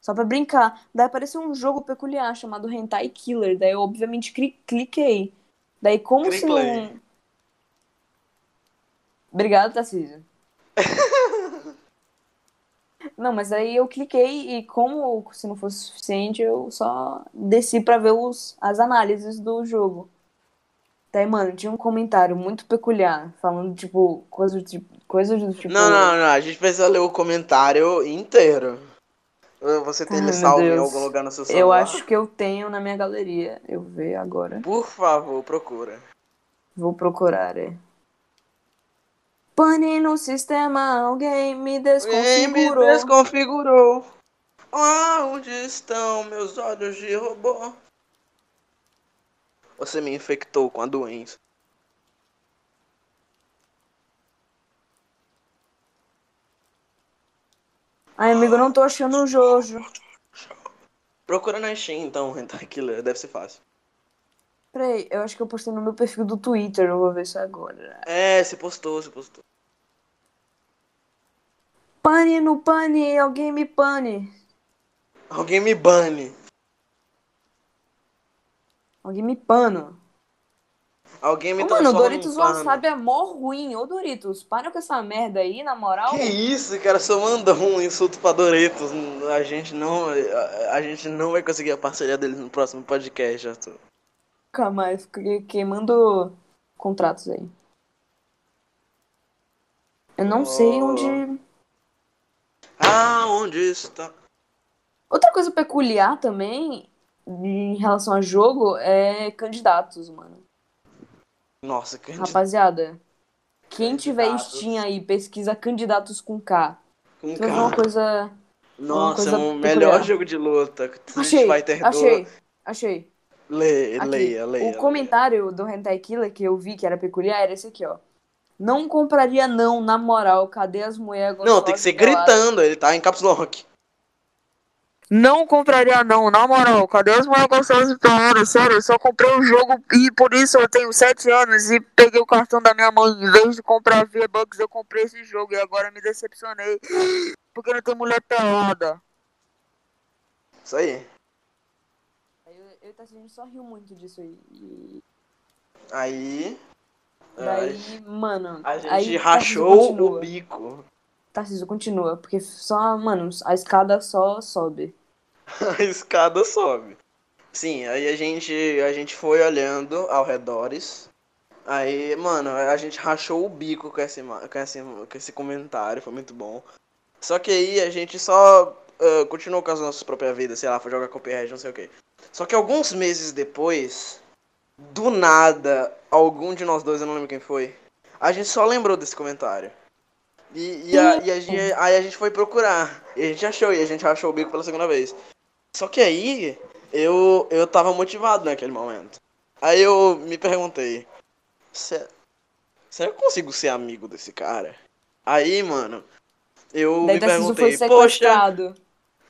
B: Só pra brincar. Daí apareceu um jogo peculiar chamado Hentai Killer. Daí eu obviamente cli- cliquei. Daí como se
A: Cliquei.
B: não. Obrigado, Tarcísio. (laughs) Não, mas aí eu cliquei e como se não fosse suficiente, eu só desci pra ver os, as análises do jogo. Daí, mano, tinha um comentário muito peculiar, falando, tipo, coisas tipo. Coisas do tipo.
A: Não, não, não, a gente precisa ler o comentário inteiro. Você tem ele salvo em algum lugar no seu celular?
B: Eu acho que eu tenho na minha galeria. Eu ver agora.
A: Por favor, procura.
B: Vou procurar, é. Pane no sistema, alguém me
A: Quem me
B: desconfigurou.
A: desconfigurou? Onde estão meus olhos de robô? Você me infectou com a doença.
B: Ai, amigo, eu não tô achando o Jojo.
A: Procura na Steam, então, (laughs) Hentai Killer, deve ser fácil.
B: Peraí, eu acho que eu postei no meu perfil do Twitter, eu vou ver isso agora.
A: É, se postou, se postou.
B: Pane no pane, alguém me pane.
A: Alguém me bane.
B: Alguém me pano.
A: Alguém me
B: Ô, mano, o Doritos
A: pano.
B: Wasabi é mó ruim. Ô, Doritos, para com essa merda aí, na moral.
A: Que isso, cara, só manda um insulto pra Doritos. A gente não, a, a gente não vai conseguir a parceria deles no próximo podcast, Arthur.
B: Nunca mais, fiquei queimando contratos aí. Eu não sei
A: Oh.
B: onde.
A: Ah, onde está?
B: Outra coisa peculiar também em relação a jogo é candidatos, mano.
A: Nossa, que
B: Rapaziada, quem tiver
A: Candidatos.
B: Steam aí, pesquisa candidatos com K.
A: com
B: ver uma coisa.
A: Nossa, é o
B: peculiar.
A: melhor jogo de luta.
B: Achei, achei, achei.
A: Lê,
B: Aqui,
A: leia, leia.
B: o
A: leia.
B: comentário do Hentai Killer que eu vi que era peculiar era esse aqui, ó. Não compraria não, na moral. Cadê as mulheres
A: Não, tem que ser gritando, ele tá em caps lock.
B: Não compraria não, na moral. Cadê as mulheres gostosas peladas? Sério, eu só comprei o jogo e por isso eu tenho 7 anos e peguei o cartão da minha mãe. Em vez de comprar V-Bucks, eu comprei esse jogo e agora me decepcionei. Porque não tem mulher pelada.
A: Isso aí.
B: Eu, eu, a gente só riu muito disso aí. E
A: Aí.
B: Daí, mano.
A: A gente
B: aí,
A: rachou o bico.
B: Tarcísio continua, porque só, mano, a escada só sobe. (laughs)
A: A escada sobe. Sim, aí a gente, a gente foi olhando ao redores. Aí, mano, a gente rachou o bico com esse, com esse, com esse comentário, foi muito bom. Só que aí a gente só ah, continuou com as nossas próprias vidas, sei lá, foi jogar Cuphead, não sei o que. Só que alguns meses depois, do nada, algum de nós dois, eu não lembro quem foi, a gente só lembrou desse comentário. E, e, a, e a gente, aí a gente foi procurar. E a gente achou, e a gente achou o bico pela segunda vez. Só que aí, eu, eu tava motivado naquele momento. Aí eu me perguntei, "Se- será que eu consigo ser amigo desse cara? Aí, mano, eu
B: Daí
A: me
B: foi
A: perguntei, poxa,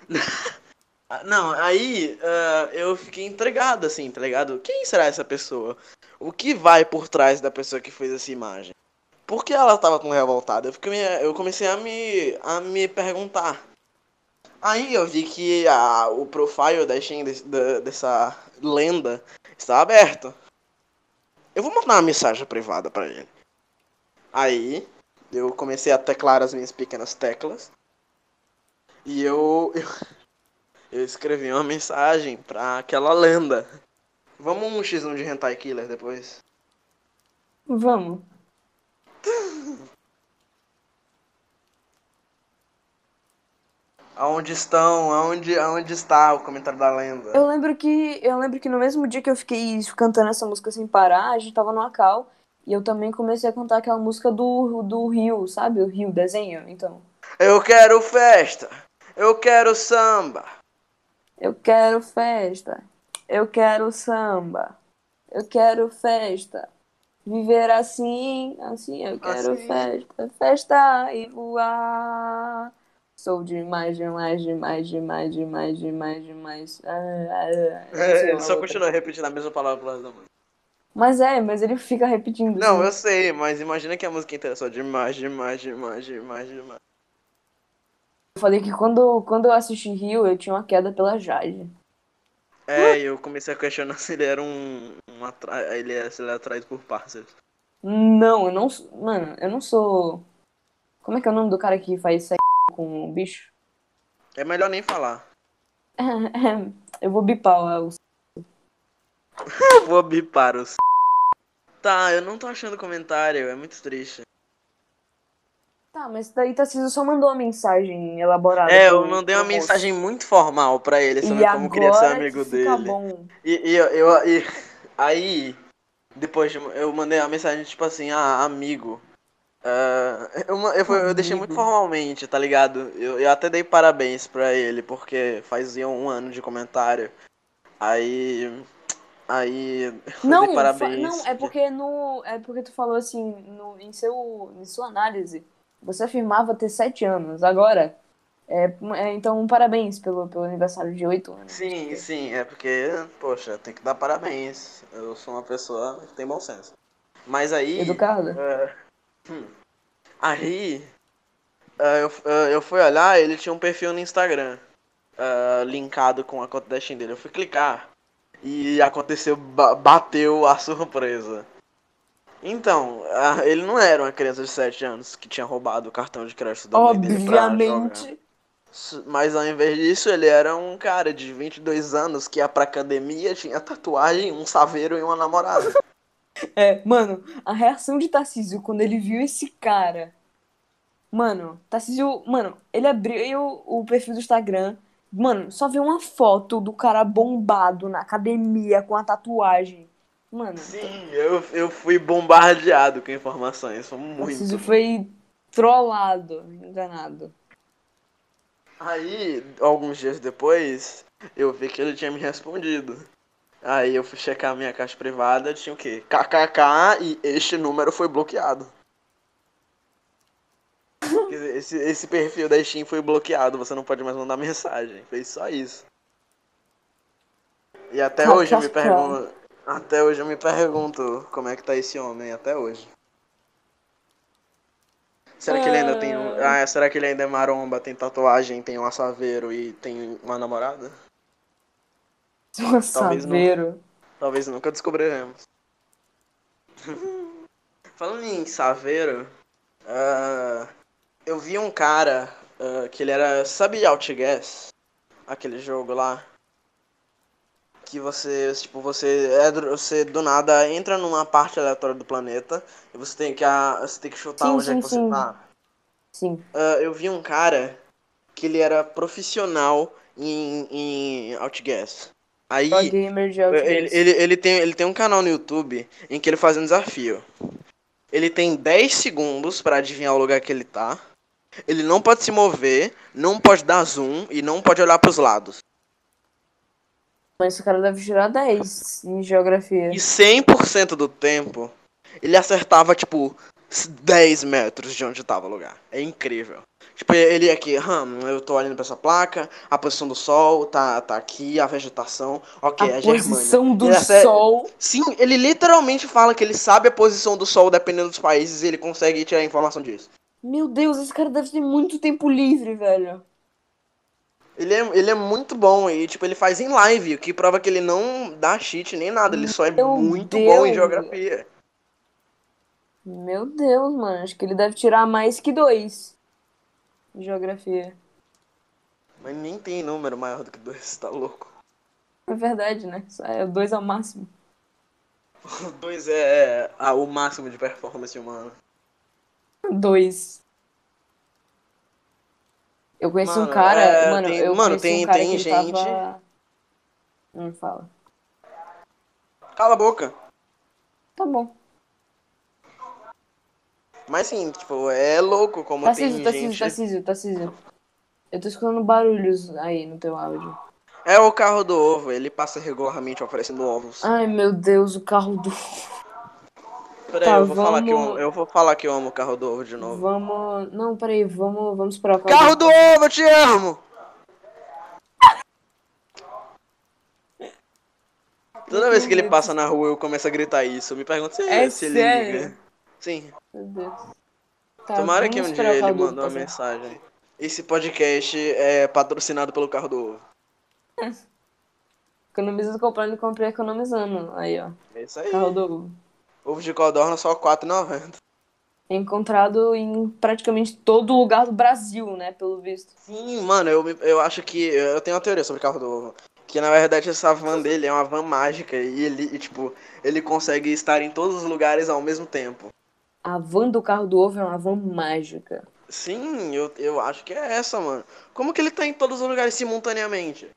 A: (laughs) ah, Não, aí ah, eu fiquei intrigado, assim, tá ligado? Quem será essa pessoa? O que vai por trás da pessoa que fez essa imagem? Por que ela tava tão revoltada? Eu, fiquei, eu comecei a me, a me perguntar. Aí eu vi que a, o profile da Steam desse- da- dessa lenda está aberto. Eu vou mandar uma mensagem privada pra ele. Aí eu comecei a teclar as minhas pequenas teclas. E eu, eu, (laughs) eu escrevi uma mensagem pra aquela lenda. Vamos um x1 de Hentai Killer depois?
B: Vamos.
A: Aonde estão? Aonde, aonde está o comentário da lenda?
B: Eu lembro que eu lembro que no mesmo dia que eu fiquei cantando essa música sem parar, a gente tava no Acal e eu também comecei a cantar aquela música do, do Rio, sabe? O Rio desenho, então.
A: Eu quero festa! Eu quero samba!
B: Eu quero festa. Eu quero samba. Eu quero festa. Viver assim, assim, eu quero
A: Assim.
B: festa. Festa e voar. Sou demais, demais, demais, demais, demais, demais, demais. Ah, ah, ah.
A: É, ele só
B: outra.
A: continua repetindo a mesma palavra pro resto da música.
B: Mas é, mas ele fica repetindo.
A: Não,
B: assim.
A: eu sei, mas imagina que a música inteira é só demais, demais, demais, demais, demais.
B: Eu falei que quando, quando eu assisti Rio, eu tinha uma queda pela Jade.
A: É, e eu comecei a questionar se ele era um. um atra... ele era, se ele era atraído por pássaros.
B: Não, eu não sou. Mano, eu não sou. Como é que é o nome do cara que faz sexo com o bicho?
A: É melhor nem falar. (laughs)
B: Eu vou bipar o. (laughs)
A: Vou bipar os. Tá, eu não tô achando comentário, é muito triste.
B: Tá, mas daí Tarcísio só mandou uma mensagem elaborada.
A: É, eu mandei uma mensagem muito formal pra ele,
B: E
A: sobre como queria ser amigo
B: que
A: dele.
B: bom.
A: E, e eu, eu- e- (laughs) aí, depois de- eu mandei uma mensagem tipo assim, ah, amigo. Ah, (laughs) eu, eu, eu deixei muito formalmente, tá ligado? Eu, eu até dei parabéns pra ele, porque fazia um ano de comentário. Aí. Aí.
B: Não,
A: parabéns.
B: não, é porque no. É porque tu falou assim, no, em, seu, em sua análise, você afirmava ter sete anos. Agora. É, é, então, parabéns pelo, pelo aniversário de oito anos.
A: Sim, sim, é porque, poxa, tem que dar parabéns. Eu sou uma pessoa que tem bom senso. Mas aí.
B: Educada?
A: É. Hum. Aí, é, eu, é, eu fui olhar, ele tinha um perfil no Instagram, é, linkado com a conta da Steam dele. Eu fui clicar e aconteceu, ba- bateu a (laughs) surpresa. Então, ele não era uma criança de 7 anos que tinha roubado o cartão de crédito da.
B: Obviamente.
A: Mas ao invés disso, ele era um cara de 22 anos que ia pra academia, tinha tatuagem, um saveiro e uma namorada.
B: É, mano, a reação de Tarcísio quando ele viu esse cara. Mano, Tarcísio, mano, ele abriu o perfil do Instagram. Mano, só viu uma foto do cara bombado na academia com a tatuagem. Mano,
A: Sim, eu, eu fui bombardeado com informações, foi muito.
B: Tarcísio foi trollado, enganado.
A: Aí, alguns dias depois, eu vi que ele tinha me respondido. Aí eu fui checar a minha caixa privada, tinha o quê? KKK e este número foi bloqueado. Dizer, Esse, esse perfil da Steam foi bloqueado, você não pode mais mandar mensagem. Fez só isso. E até hoje eu me pergunto. Até hoje eu me pergunto como é que tá esse homem, até hoje. Será que ele ainda tem um. Ah, será que ele ainda é maromba, tem tatuagem, tem um assaveiro e tem uma namorada? Talvez
B: saveiro.
A: Talvez nunca descobriremos. (laughs) Falando em Saveiro, ah, eu vi um cara ah, que ele era. Sabe Outguess? Aquele jogo lá? Que você, tipo, você, é, você do nada entra numa parte aleatória do planeta e você tem que, ah, você tem que chutar
B: Sim,
A: onde é
B: sim,
A: que você
B: sim.
A: tá.
B: Sim.
A: Ah, eu vi um cara que ele era profissional em, em Outguess. Aí. Ele, ele, ele, tem, ele tem um canal no YouTube em que ele faz um desafio. Ele tem 10 segundos pra adivinhar o lugar que ele tá. Ele não pode se mover, não pode dar zoom e não pode olhar pros lados.
B: Mas esse cara deve tirar 10 em geografia.
A: E 100% do tempo, ele acertava, tipo, 10 metros de onde tava o lugar. É incrível. Tipo, ele aqui, hum, eu tô olhando pra essa placa, a posição do sol tá, tá aqui, a vegetação, ok,
B: a
A: é Germânia.
B: posição do
A: Ele
B: sol.
A: Sim, ele literalmente fala que ele sabe a posição do sol dependendo dos países e ele consegue tirar informação disso.
B: Meu Deus, esse cara deve ter muito tempo livre, velho.
A: Ele é, ele é muito bom e, tipo, ele faz em live, o que prova que ele não dá cheat nem nada, ele só é
B: Meu
A: muito bom em geografia.
B: Meu Deus, mano. Acho que ele deve tirar mais que dois geografia.
A: Mas nem tem número maior do que dois, tá louco.
B: É verdade, né? Só É dois ao máximo.
A: O (laughs) dois é ah, o máximo de performance humana.
B: Dois. Eu conheci um
A: Mano,
B: cara.
A: é,
B: mano,
A: tem-
B: eu
A: mano,
B: conheci
A: tem-
B: um cara
A: tem
B: que
A: gente-
B: tava. Não fala.
A: Cala a boca.
B: Tá bom.
A: Mas sim, tipo, é louco como
B: Tarcísio,
A: tem
B: Tarcísio,
A: gente...
B: Tarcísio, Tarcísio. Eu tô escutando barulhos aí no teu áudio.
A: É o carro do ovo, ele passa regularmente oferecendo ovos.
B: Ai, meu Deus, o carro do.
A: Peraí,
B: tá,
A: eu vou falar que eu,
B: vamos-
A: eu vou falar que eu amo o carro do ovo de novo.
B: Vamos. Não, peraí, vamos, vamos esperar o
A: Carro do ovo, eu te amo! (laughs) Toda vez que ele passa na rua eu começo a gritar isso. Eu me pergunto se,
B: É
A: se ele liga. Sim.
B: Meu Deus. Tá,
A: Tomara que um dia ele mandou uma mensagem. Esse podcast é patrocinado pelo carro do ovo. (laughs)
B: Economiza comprando e comprei economizando. Aí, ó.
A: É isso aí.
B: Carro do ovo.
A: Ovo de codorna só R$4,90.
B: É encontrado em praticamente todo lugar do Brasil, né? Pelo visto.
A: Sim, mano, eu, eu acho que. Eu tenho uma teoria sobre o carro do ovo. Que na verdade essa van dele é uma van mágica e ele, e, tipo, ele consegue estar em todos os lugares ao mesmo tempo.
B: A van do carro do ovo é uma van mágica.
A: Sim, eu, eu acho que é essa, mano. Como que ele tá em todos os lugares simultaneamente?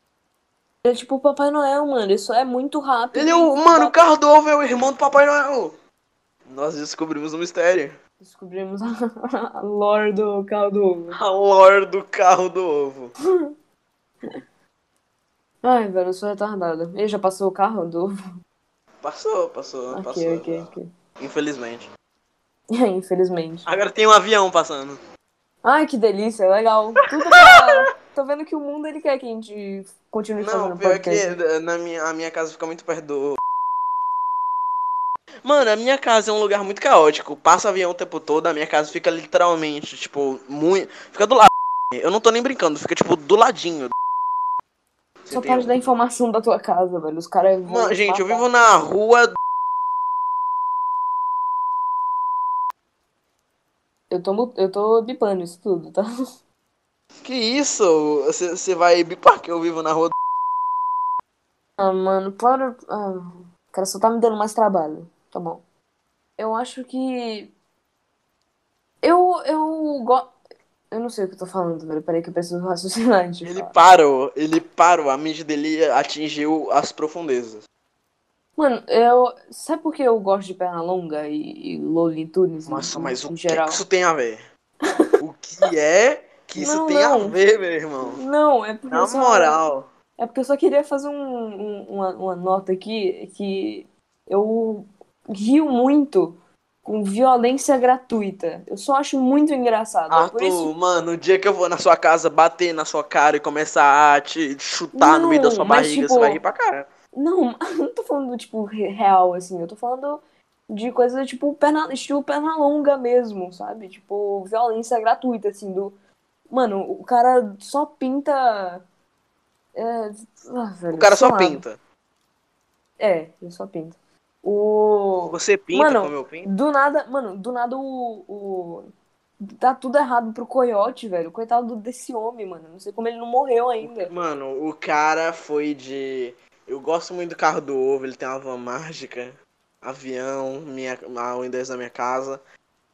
B: Ele é tipo o Papai Noel, mano. Isso é muito rápido.
A: Ele é o. Mano, o carro do ovo é o irmão do Papai Noel! Nós descobrimos o mistério.
B: Descobrimos a, a lore do carro do ovo.
A: A lore do carro do ovo. (laughs)
B: Ai, velho, eu sou retardada. Ele já passou o carro do ovo?
A: Passou, passou,
B: Ok,
A: passou.
B: ok, ok.
A: Infelizmente. (laughs)
B: Infelizmente.
A: Agora tem um avião passando.
B: Ai, que delícia, legal. Tudo pra... (laughs) Tô vendo que o mundo ele quer que a gente continue
A: Não,
B: fazendo
A: pior que
B: podcast.
A: na minha, a minha casa fica muito perto do. Mano, a minha casa é um lugar muito caótico. Passa avião o tempo todo, a minha casa fica literalmente, tipo, muito. Fica do lado. Eu não tô nem brincando, fica tipo do ladinho. Você
B: Só
A: tem
B: para de
A: um-
B: dar informação da tua casa, velho. Os caras.
A: Mano, gente, eu vivo na rua.
B: Eu tô, eu tô bipando isso tudo, tá? (laughs)
A: Que isso? Você vai bipar que eu vivo na rua.
B: Ah, mano, para. Ah, o cara só tá me dando mais trabalho. Tá bom. Eu acho que. Eu. Eu gosto. Eu não sei o que eu tô falando, velho. Peraí que eu preciso raciocinar
A: Ele parou, ele parou, a mente dele atingiu as profundezas.
B: Mano, eu. Sabe por que eu gosto de perna longa e, e Looney Tunes?
A: Nossa,
B: em,
A: mas o
B: geral?
A: que isso tem a ver? O que (laughs) é que isso
B: Não,
A: tem a
B: não.
A: ver, meu irmão?
B: Não, é porque.
A: Na
B: eu só-
A: moral.
B: É porque eu só queria fazer um- um- uma, uma nota aqui que eu rio muito com violência gratuita. Eu só acho muito engraçado. é
A: Arthur,
B: isso.
A: mano, o dia que eu vou na sua casa bater na sua cara e começar a te chutar no meio da
B: Não,
A: sua barriga,
B: tipo,
A: você vai rir pra cara.
B: Não, (laughs) eu não tô falando, tipo, re- real, assim. Eu tô falando de coisa, tipo, perna, estilo perna longa mesmo, sabe? Tipo, violência gratuita, assim, do... Mano, o cara só pinta... É... ah, velho,
A: O cara só
B: lá.
A: pinta.
B: É, ele só pinta. O.
A: Você pinta
B: Mano,
A: como eu pinto?
B: Do nada, mano, do nada o. o... Tá tudo errado pro coiote, velho. Coitado desse homem, mano. Não sei como ele não morreu ainda.
A: Mano, o cara foi de. Eu gosto muito do carro do ovo, ele tem uma van mágica, avião, minha, o endereço da minha casa.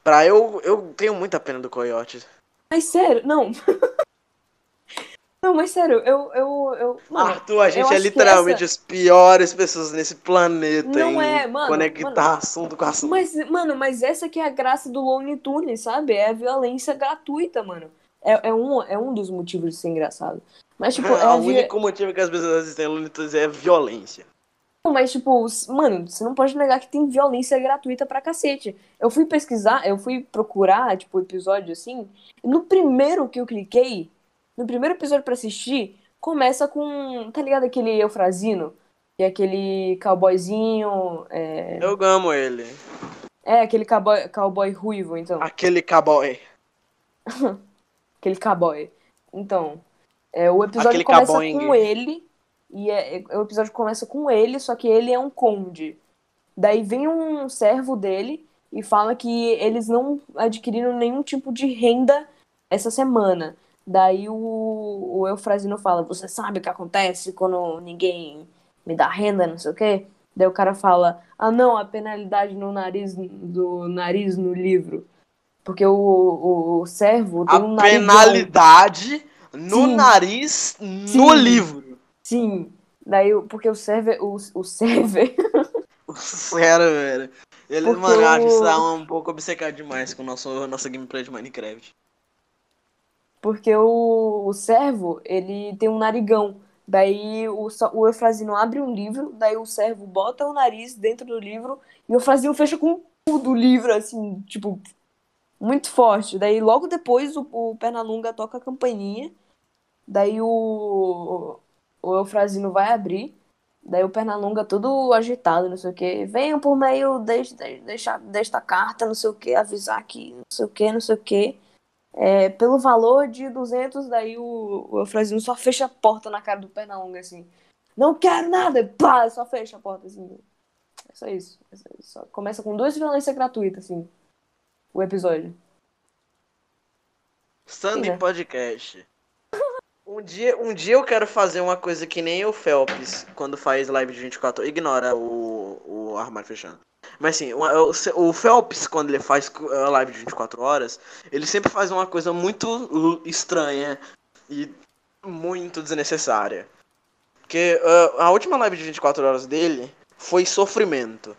A: Pra eu. Eu tenho muita pena do coiote.
B: Mas sério, não. não, mas sério, eu. eu, eu mano,
A: Arthur, a gente é literalmente
B: essa-
A: as piores pessoas nesse planeta
B: Não é, mano,
A: conectar
B: mano.
A: assunto com assunto.
B: Mas, mano, mas essa que é a graça do Looney Tunes, sabe? É a violência gratuita, mano. É, é, um, é um dos motivos de ser engraçado. Mas, tipo, (laughs) é
A: o
B: a
A: único motivo que as pessoas assistem Looney Tunes é violência.
B: Mas, tipo, mano, você não pode negar que tem violência gratuita pra cacete. Eu fui pesquisar, eu fui procurar, tipo, episódio assim. e No primeiro que eu cliquei, no primeiro episódio pra assistir, começa com. Tá ligado aquele Eufrazino? Que é aquele cowboyzinho. É,
A: Eu amo ele.
B: é aquele cowboy, cowboy ruivo, então.
A: Aquele cowboy. (laughs)
B: Aquele cowboy. Então, é, o episódio
A: Aquele
B: começa
A: caboing.
B: com ele. E é, é- o episódio começa com ele, só que ele é um conde. Daí vem um servo dele e fala que eles não adquiriram nenhum tipo de renda essa semana. Daí o, o Eufrazino fala: Você sabe o que acontece quando ninguém me dá renda, não sei o quê? Daí o cara fala: Ah, não, a penalidade no nariz do nariz no livro. Porque o, o, servo tem
A: A
B: um narigão.
A: penalidade no
B: Sim.
A: nariz no
B: Sim.
A: livro.
B: Sim. Daí, porque o server, o, o server, (laughs)
A: Sério, velho. Ele,
B: Porque
A: mano, eu acho
B: o-
A: isso tá um pouco obcecado demais com o nosso, nossa gameplay de Minecraft.
B: porque o, o servo, ele tem um narigão. Daí o, o Eufrazino abre um livro, daí o servo bota o nariz dentro do livro e o Eufrazino fecha com tudo o livro, assim, tipo, muito forte. Daí logo depois o, o Pernalonga toca a campainha, daí o, o Eufrazino vai abrir, daí o Pernalonga todo agitado, não sei o que, venham por meio deste, desta, desta carta, não sei o que, avisar que não sei o que, não sei o que. É, pelo valor de 200, daí o, o Eufrazino só fecha a porta na cara do Pernalonga, assim. Não quero nada! Pá, só fecha a porta, assim. É só isso. É só isso. Só Começa com duas violências gratuitas, assim. O episódio. Né?
A: Podcast. Um dia, um dia eu quero fazer uma coisa que nem o Phelps quando faz live de 24 Ignora o, o armário fechando. Mas assim, o, Phelps, quando ele faz a live de 24 horas, ele sempre faz uma coisa muito estranha e muito desnecessária. Porque ah, a última live de 24 horas dele foi sofrimento.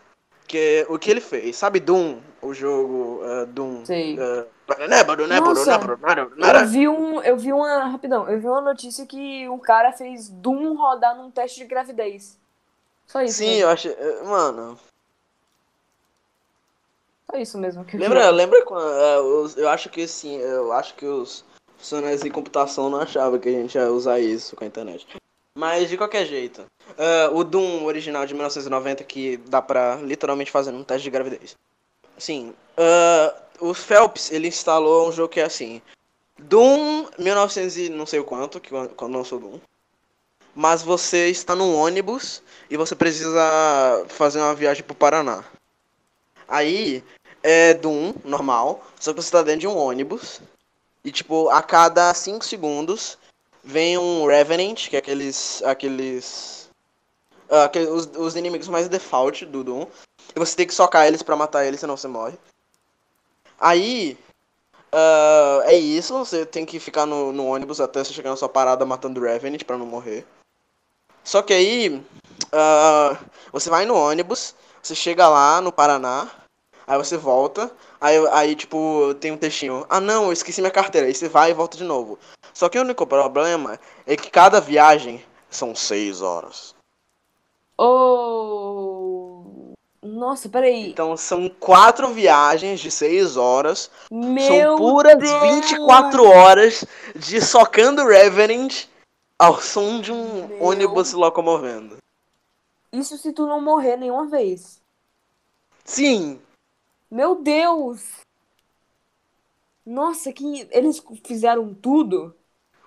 A: Que o que ele fez? Sabe Doom? O jogo ah, Doom.
B: Sei.
A: ah,
B: Nossa,
A: Nossa.
B: Eu vi um. Eu vi uma. Rapidão, eu vi uma notícia que um cara fez Doom rodar num teste de gravidez. Só isso.
A: Sim,
B: mesmo.
A: eu acho. eh, Mano,
B: Só isso mesmo. Que eu vi.
A: lembra, lembra quando. eh, os- eu acho que sim, eu acho que os profissionais de computação não achavam que a gente ia usar isso com a internet. Mas de qualquer jeito. eh, o Doom original de 1990 que dá pra literalmente fazer um teste de gravidez. Sim. eh, o Phelps, ele instalou um jogo que é assim. Doom 1900 e não sei o quanto, que quando lançou Doom. Mas você está num ônibus e você precisa fazer uma viagem pro Paraná. Aí é Doom normal, só que você tá dentro de um ônibus. E tipo, a cada 5 segundos vem um Revenant, que é aqueles. aqueles. ah, aqueles os, os inimigos mais default do Doom. E você tem que socar eles pra matar eles, senão você morre. Aí. ah, é isso, você tem que ficar no, no ônibus até você chegar na sua parada matando o Revenant pra não morrer. Só que aí. ah, você vai no ônibus, você chega lá no Paraná, aí você volta, aí, aí tipo, tem um textinho. Ah não, eu esqueci minha carteira. Aí você vai e volta de novo. Só que o único problema é que cada viagem são seis horas.
B: Oh. Nossa, peraí.
A: Então são quatro viagens de seis horas.
B: Meu
A: são puras
B: Deus!
A: 24 horas de socando Revenant ao som de um
B: Meu.
A: ônibus se locomovendo.
B: Isso se tu não morrer nenhuma vez.
A: Sim,
B: Meu Deus! Nossa, que eles fizeram tudo?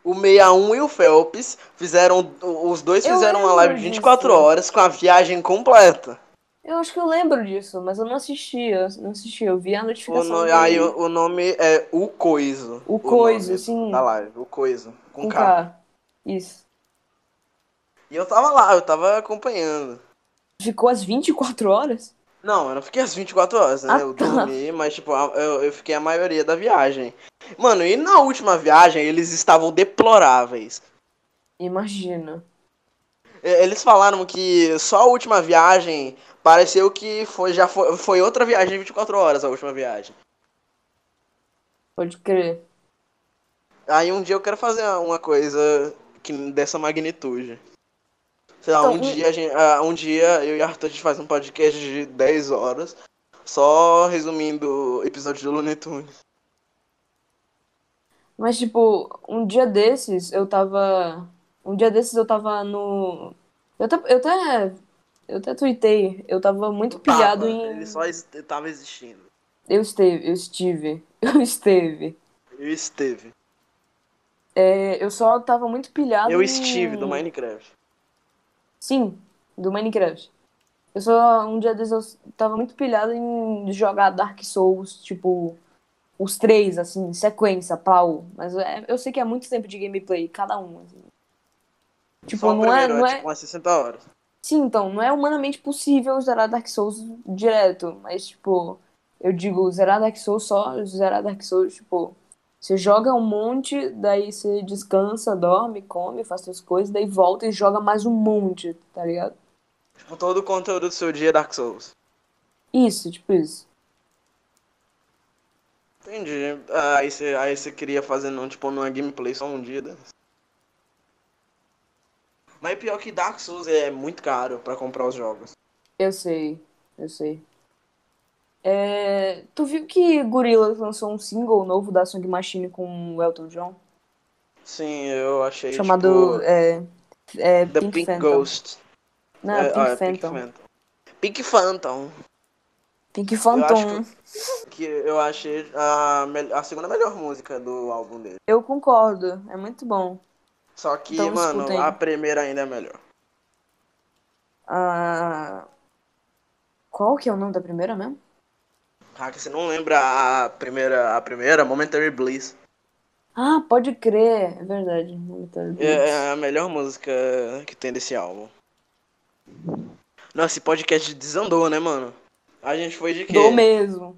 A: O 61 e o Phelps fizeram. Os dois fizeram uma live de 24
B: disso.
A: horas com a viagem completa.
B: Eu acho que eu lembro disso, mas eu não assisti, eu não assisti, eu vi a
A: O
B: notificação.
A: no-
B: do-
A: aí o, o nome é O Coiso.
B: O Coiso,
A: nome
B: sim.
A: Da live, O Coiso. Com,
B: com
A: K.
B: K. Isso.
A: E eu tava lá, eu tava acompanhando.
B: Ficou às 24 horas?
A: Não, eu não fiquei as 24 horas, né?
B: Ah,
A: eu
B: tá.
A: dormi, mas tipo, eu, eu fiquei a maioria da viagem. Mano, e na última viagem eles estavam deploráveis.
B: Imagina.
A: Eles falaram que só a última viagem pareceu que foi já foi, foi outra viagem de 24 horas a última viagem.
B: Pode crer.
A: Aí um dia eu quero fazer uma coisa que dessa magnitude. Sei lá,
B: Então,
A: um dia, gente, ah, um dia eu e Arthur a gente faz um podcast de 10 horas, só resumindo o episódio de Looney Tunes.
B: Mas, tipo, um dia desses eu tava. Um dia desses eu tava no. Eu até. Eu até, eu até tuitei. Eu tava muito pilhado em.
A: Ele só est- tava existindo.
B: Eu esteve, eu estive. (laughs) Eu esteve.
A: Eu esteve.
B: É, eu só tava muito pilhado
A: Eu
B: em-
A: estive do Minecraft.
B: Sim, do Minecraft. Eu só. Um dia desses eu tava muito pilhado em jogar Dark Souls, tipo. Os três, assim, sequência, pau. Mas é- eu sei que é muito tempo de gameplay, cada um. assim. Tipo,
A: Só
B: não é.
A: primeiro,
B: Não
A: é
B: é...
A: tipo umas 60 horas.
B: Sim, então, não é humanamente possível zerar Dark Souls direto, mas, tipo, eu digo zerar Dark Souls só, zerar Dark Souls, tipo, você joga um monte, daí você descansa, dorme, come, faz suas coisas, daí volta e joga mais um monte, tá ligado?
A: Tipo, todo o conteúdo do seu dia é Dark Souls.
B: Isso, tipo isso.
A: Entendi. Ah, aí você aí você queria fazer não, tipo, numa gameplay só um dia dessa. Mas pior que Dark Souls é muito caro pra comprar os jogos.
B: Eu sei, eu sei. É, tu viu que Gorillaz lançou um single novo da Song Machine com o Elton John?
A: Sim, eu achei,
B: Chamado
A: tipo,
B: é, é,
A: The
B: Pink,
A: Pink,
B: Phantom.
A: Ghost.
B: Não,
A: É,
B: Pink,
A: ah, é
B: Phantom.
A: Pink Phantom. Pink Phantom.
B: Pink Phantom.
A: que eu achei a, a segunda melhor música do álbum dele.
B: Eu concordo, é muito bom.
A: Só que,
B: Então,
A: mano,
B: escutem.
A: a primeira ainda é melhor.
B: Ah, Qual que é o nome da primeira mesmo?
A: Ah, que você não lembra a primeira, a primeira, Momentary Bliss.
B: Ah, pode crer, é verdade. Momentary Bliss.
A: É, é a melhor música que tem desse álbum. Nossa, esse podcast desandou, né, mano? A gente foi de quê?
B: Do mesmo.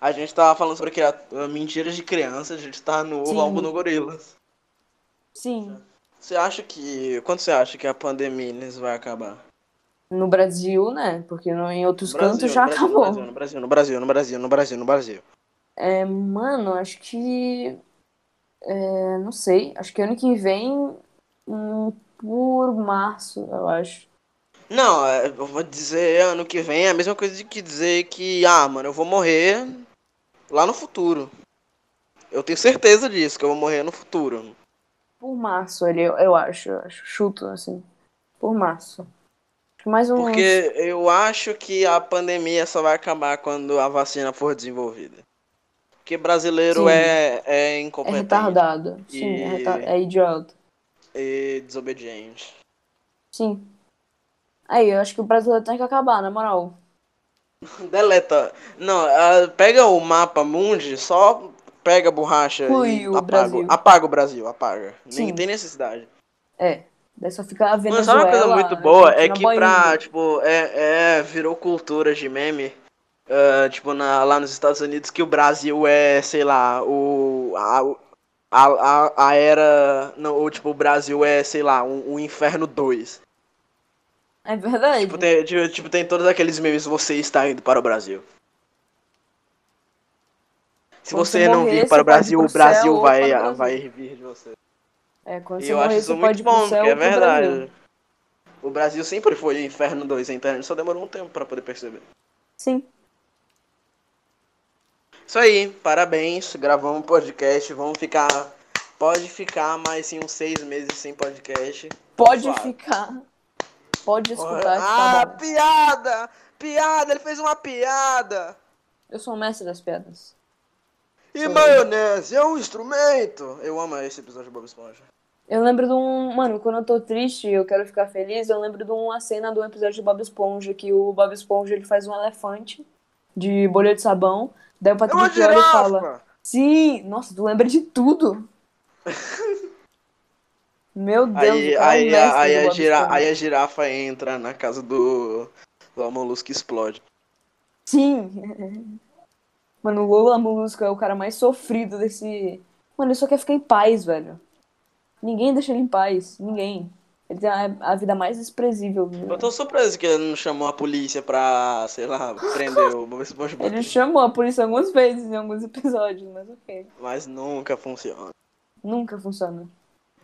A: A gente tava falando sobre cria- mentiras de criança, a gente tá no
B: Sim.
A: álbum do Gorilas.
B: Sim.
A: Você acha que. Quando você acha que a pandemia vai acabar?
B: No Brasil, né? Porque no, em outros
A: Brasil,
B: cantos já
A: no Brasil,
B: acabou.
A: No Brasil, no Brasil, no Brasil, no Brasil, no Brasil.
B: É, mano, acho que. é, não sei. Acho que ano que vem. hum, por março, eu acho.
A: Não, é, eu vou dizer ano que vem é a mesma coisa de que dizer que, ah, mano, eu vou morrer lá no futuro. Eu tenho certeza disso, que eu vou morrer no futuro.
B: Por março, ele, eu, eu acho, eu acho. Chuto, assim. Por março. Mais um.
A: Porque eu acho que a pandemia só vai acabar quando a vacina for desenvolvida. Porque brasileiro
B: Sim.
A: é, é
B: É
A: incompetente
B: retardado. Sim,
A: E-
B: é, retar- é idiota.
A: e desobediente.
B: Sim. Aí, eu acho que o brasileiro tem que acabar, na moral. (laughs)
A: Deleta. Não, pega o mapa mundi, só pega a borracha
B: Fui
A: e
B: o
A: apaga.
B: Brasil.
A: Apaga o Brasil, apaga. Nem
B: Sim.
A: tem necessidade.
B: É. Daí só fica a Venezuela.
A: sabe uma coisa muito boa? É que pra, tipo, é, é, virou cultura de meme. ah, tipo, na, lá nos Estados Unidos, que o Brasil é, sei lá, o. A, a, a, era. Não, ou tipo, o Brasil é, sei lá, um, um Inferno 2.
B: É verdade.
A: Tipo tem, tipo, tem todos aqueles memes, você está indo para o Brasil. Se
B: Quando
A: você
B: você
A: não
B: morrer,
A: vir para o Brasil, o Brasil vai,
B: para o Brasil.
A: vai vir de você.
B: É, quando
A: E
B: você
A: eu acho
B: morrer,
A: isso
B: você
A: muito bom, porque é
B: Brasil.
A: verdade. O Brasil sempre foi Inferno 2, a internet só demorou um tempo para poder perceber.
B: Sim.
A: Isso aí, parabéns, gravamos um podcast, vamos ficar. Pode ficar mais sim uns seis meses sem podcast.
B: Pode
A: Suave.
B: ficar. Pode escutar
A: ah,
B: tá bom.
A: piada! Piada, ele fez uma piada!
B: Eu sou o mestre das piadas.
A: E maionese é um instrumento! Eu amo esse episódio de Bob Esponja.
B: Eu lembro de um. Mano, quando eu tô triste e eu quero ficar feliz, eu lembro de uma cena do episódio de Bob Esponja, que o Bob Esponja ele faz um elefante de bolha de sabão. Daí o
A: É uma
B: Patrick olha e fala.
A: girafa!
B: Sim! Nossa, tu lembra de tudo! (laughs) Meu Deus,
A: Aí,
B: é
A: aí,
B: mestre
A: aí,
B: do
A: a
B: Bob
A: gira,
B: Esponja.
A: aí a girafa entra na casa do, do Molusco explode.
B: Sim! (laughs) Mano, o Lola Molusco é o cara mais sofrido desse. Mano, ele só quer ficar em paz, velho. Ninguém deixa ele em paz. Ninguém. Ele tem a, a vida mais desprezível.
A: Eu tô surpreso que ele não chamou a polícia pra, sei lá, prender o Bob Esponja.
B: Ele chamou a polícia algumas vezes em alguns episódios, mas ok.
A: Mas nunca funciona.
B: Nunca funciona.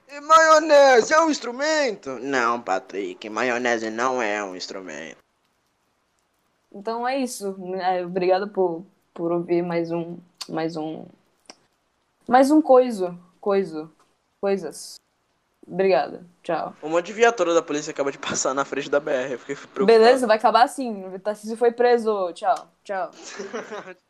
A: E maionese é um instrumento? Não, Patrick, maionese não é um instrumento.
B: Então é isso. É, Obrigado por, por ouvir mais um. Mais um. Mais um coiso. Coiso. Coisas. Obrigada. Tchau.
A: Uma de viatura da polícia acaba de (laughs) passar na frente da BR, eu fiquei preocupado.
B: Beleza, vai acabar assim. O Tarcísio foi preso. Tchau. Tchau. (laughs)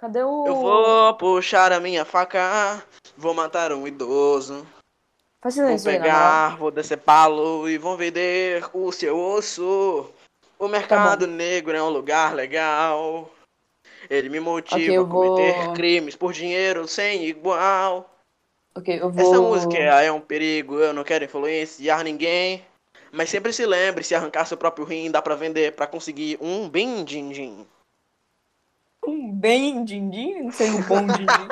B: Cadê o.
A: Eu vou puxar a minha faca, vou matar um idoso.
B: Faz
A: Vou
B: silêncio moral.
A: pegar, vou decepá-lo e vão vender o seu osso. O mercado negro é um lugar legal. Ele me motiva
B: Ok, eu
A: a cometer
B: vou-
A: crimes por dinheiro sem igual.
B: Ok, eu vou.
A: Essa música é um perigo, eu não quero influenciar ninguém. Mas sempre se lembre, se arrancar seu próprio rim, dá pra vender pra conseguir um bem din-din.
B: Um bem din-din, não sei um bom din-din.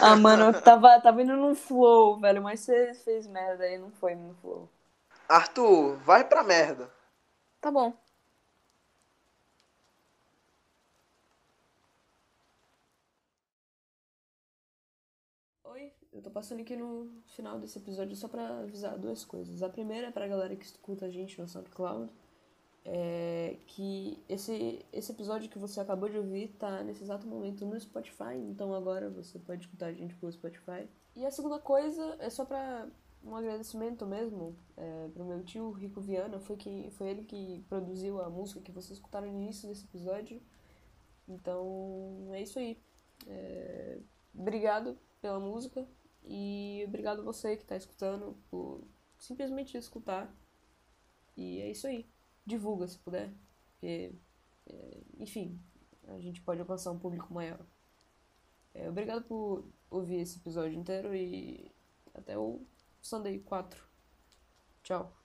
B: ah, mano, eu tava, tava indo no flow, velho, mas você fez merda aí, não foi no flow.
A: Arthur, vai pra merda.
B: Tá bom. Oi, eu tô passando aqui no final desse episódio só pra avisar duas coisas. A primeira é pra galera que escuta a gente no SoundCloud, é que esse, esse episódio que você acabou de ouvir tá nesse exato momento no Spotify, então agora você pode escutar a gente pelo Spotify. E a segunda coisa é só pra um agradecimento mesmo é, pro meu tio Rico Viana, foi, que, foi ele que produziu a música que vocês escutaram no início desse episódio. Então é isso aí. É, obrigado pela música e obrigado você que tá escutando por simplesmente escutar. E é isso aí. Divulga se puder. Porque, é, enfim, a gente pode alcançar um público maior. É, obrigado por ouvir esse episódio inteiro e até o Sunday 4. Tchau.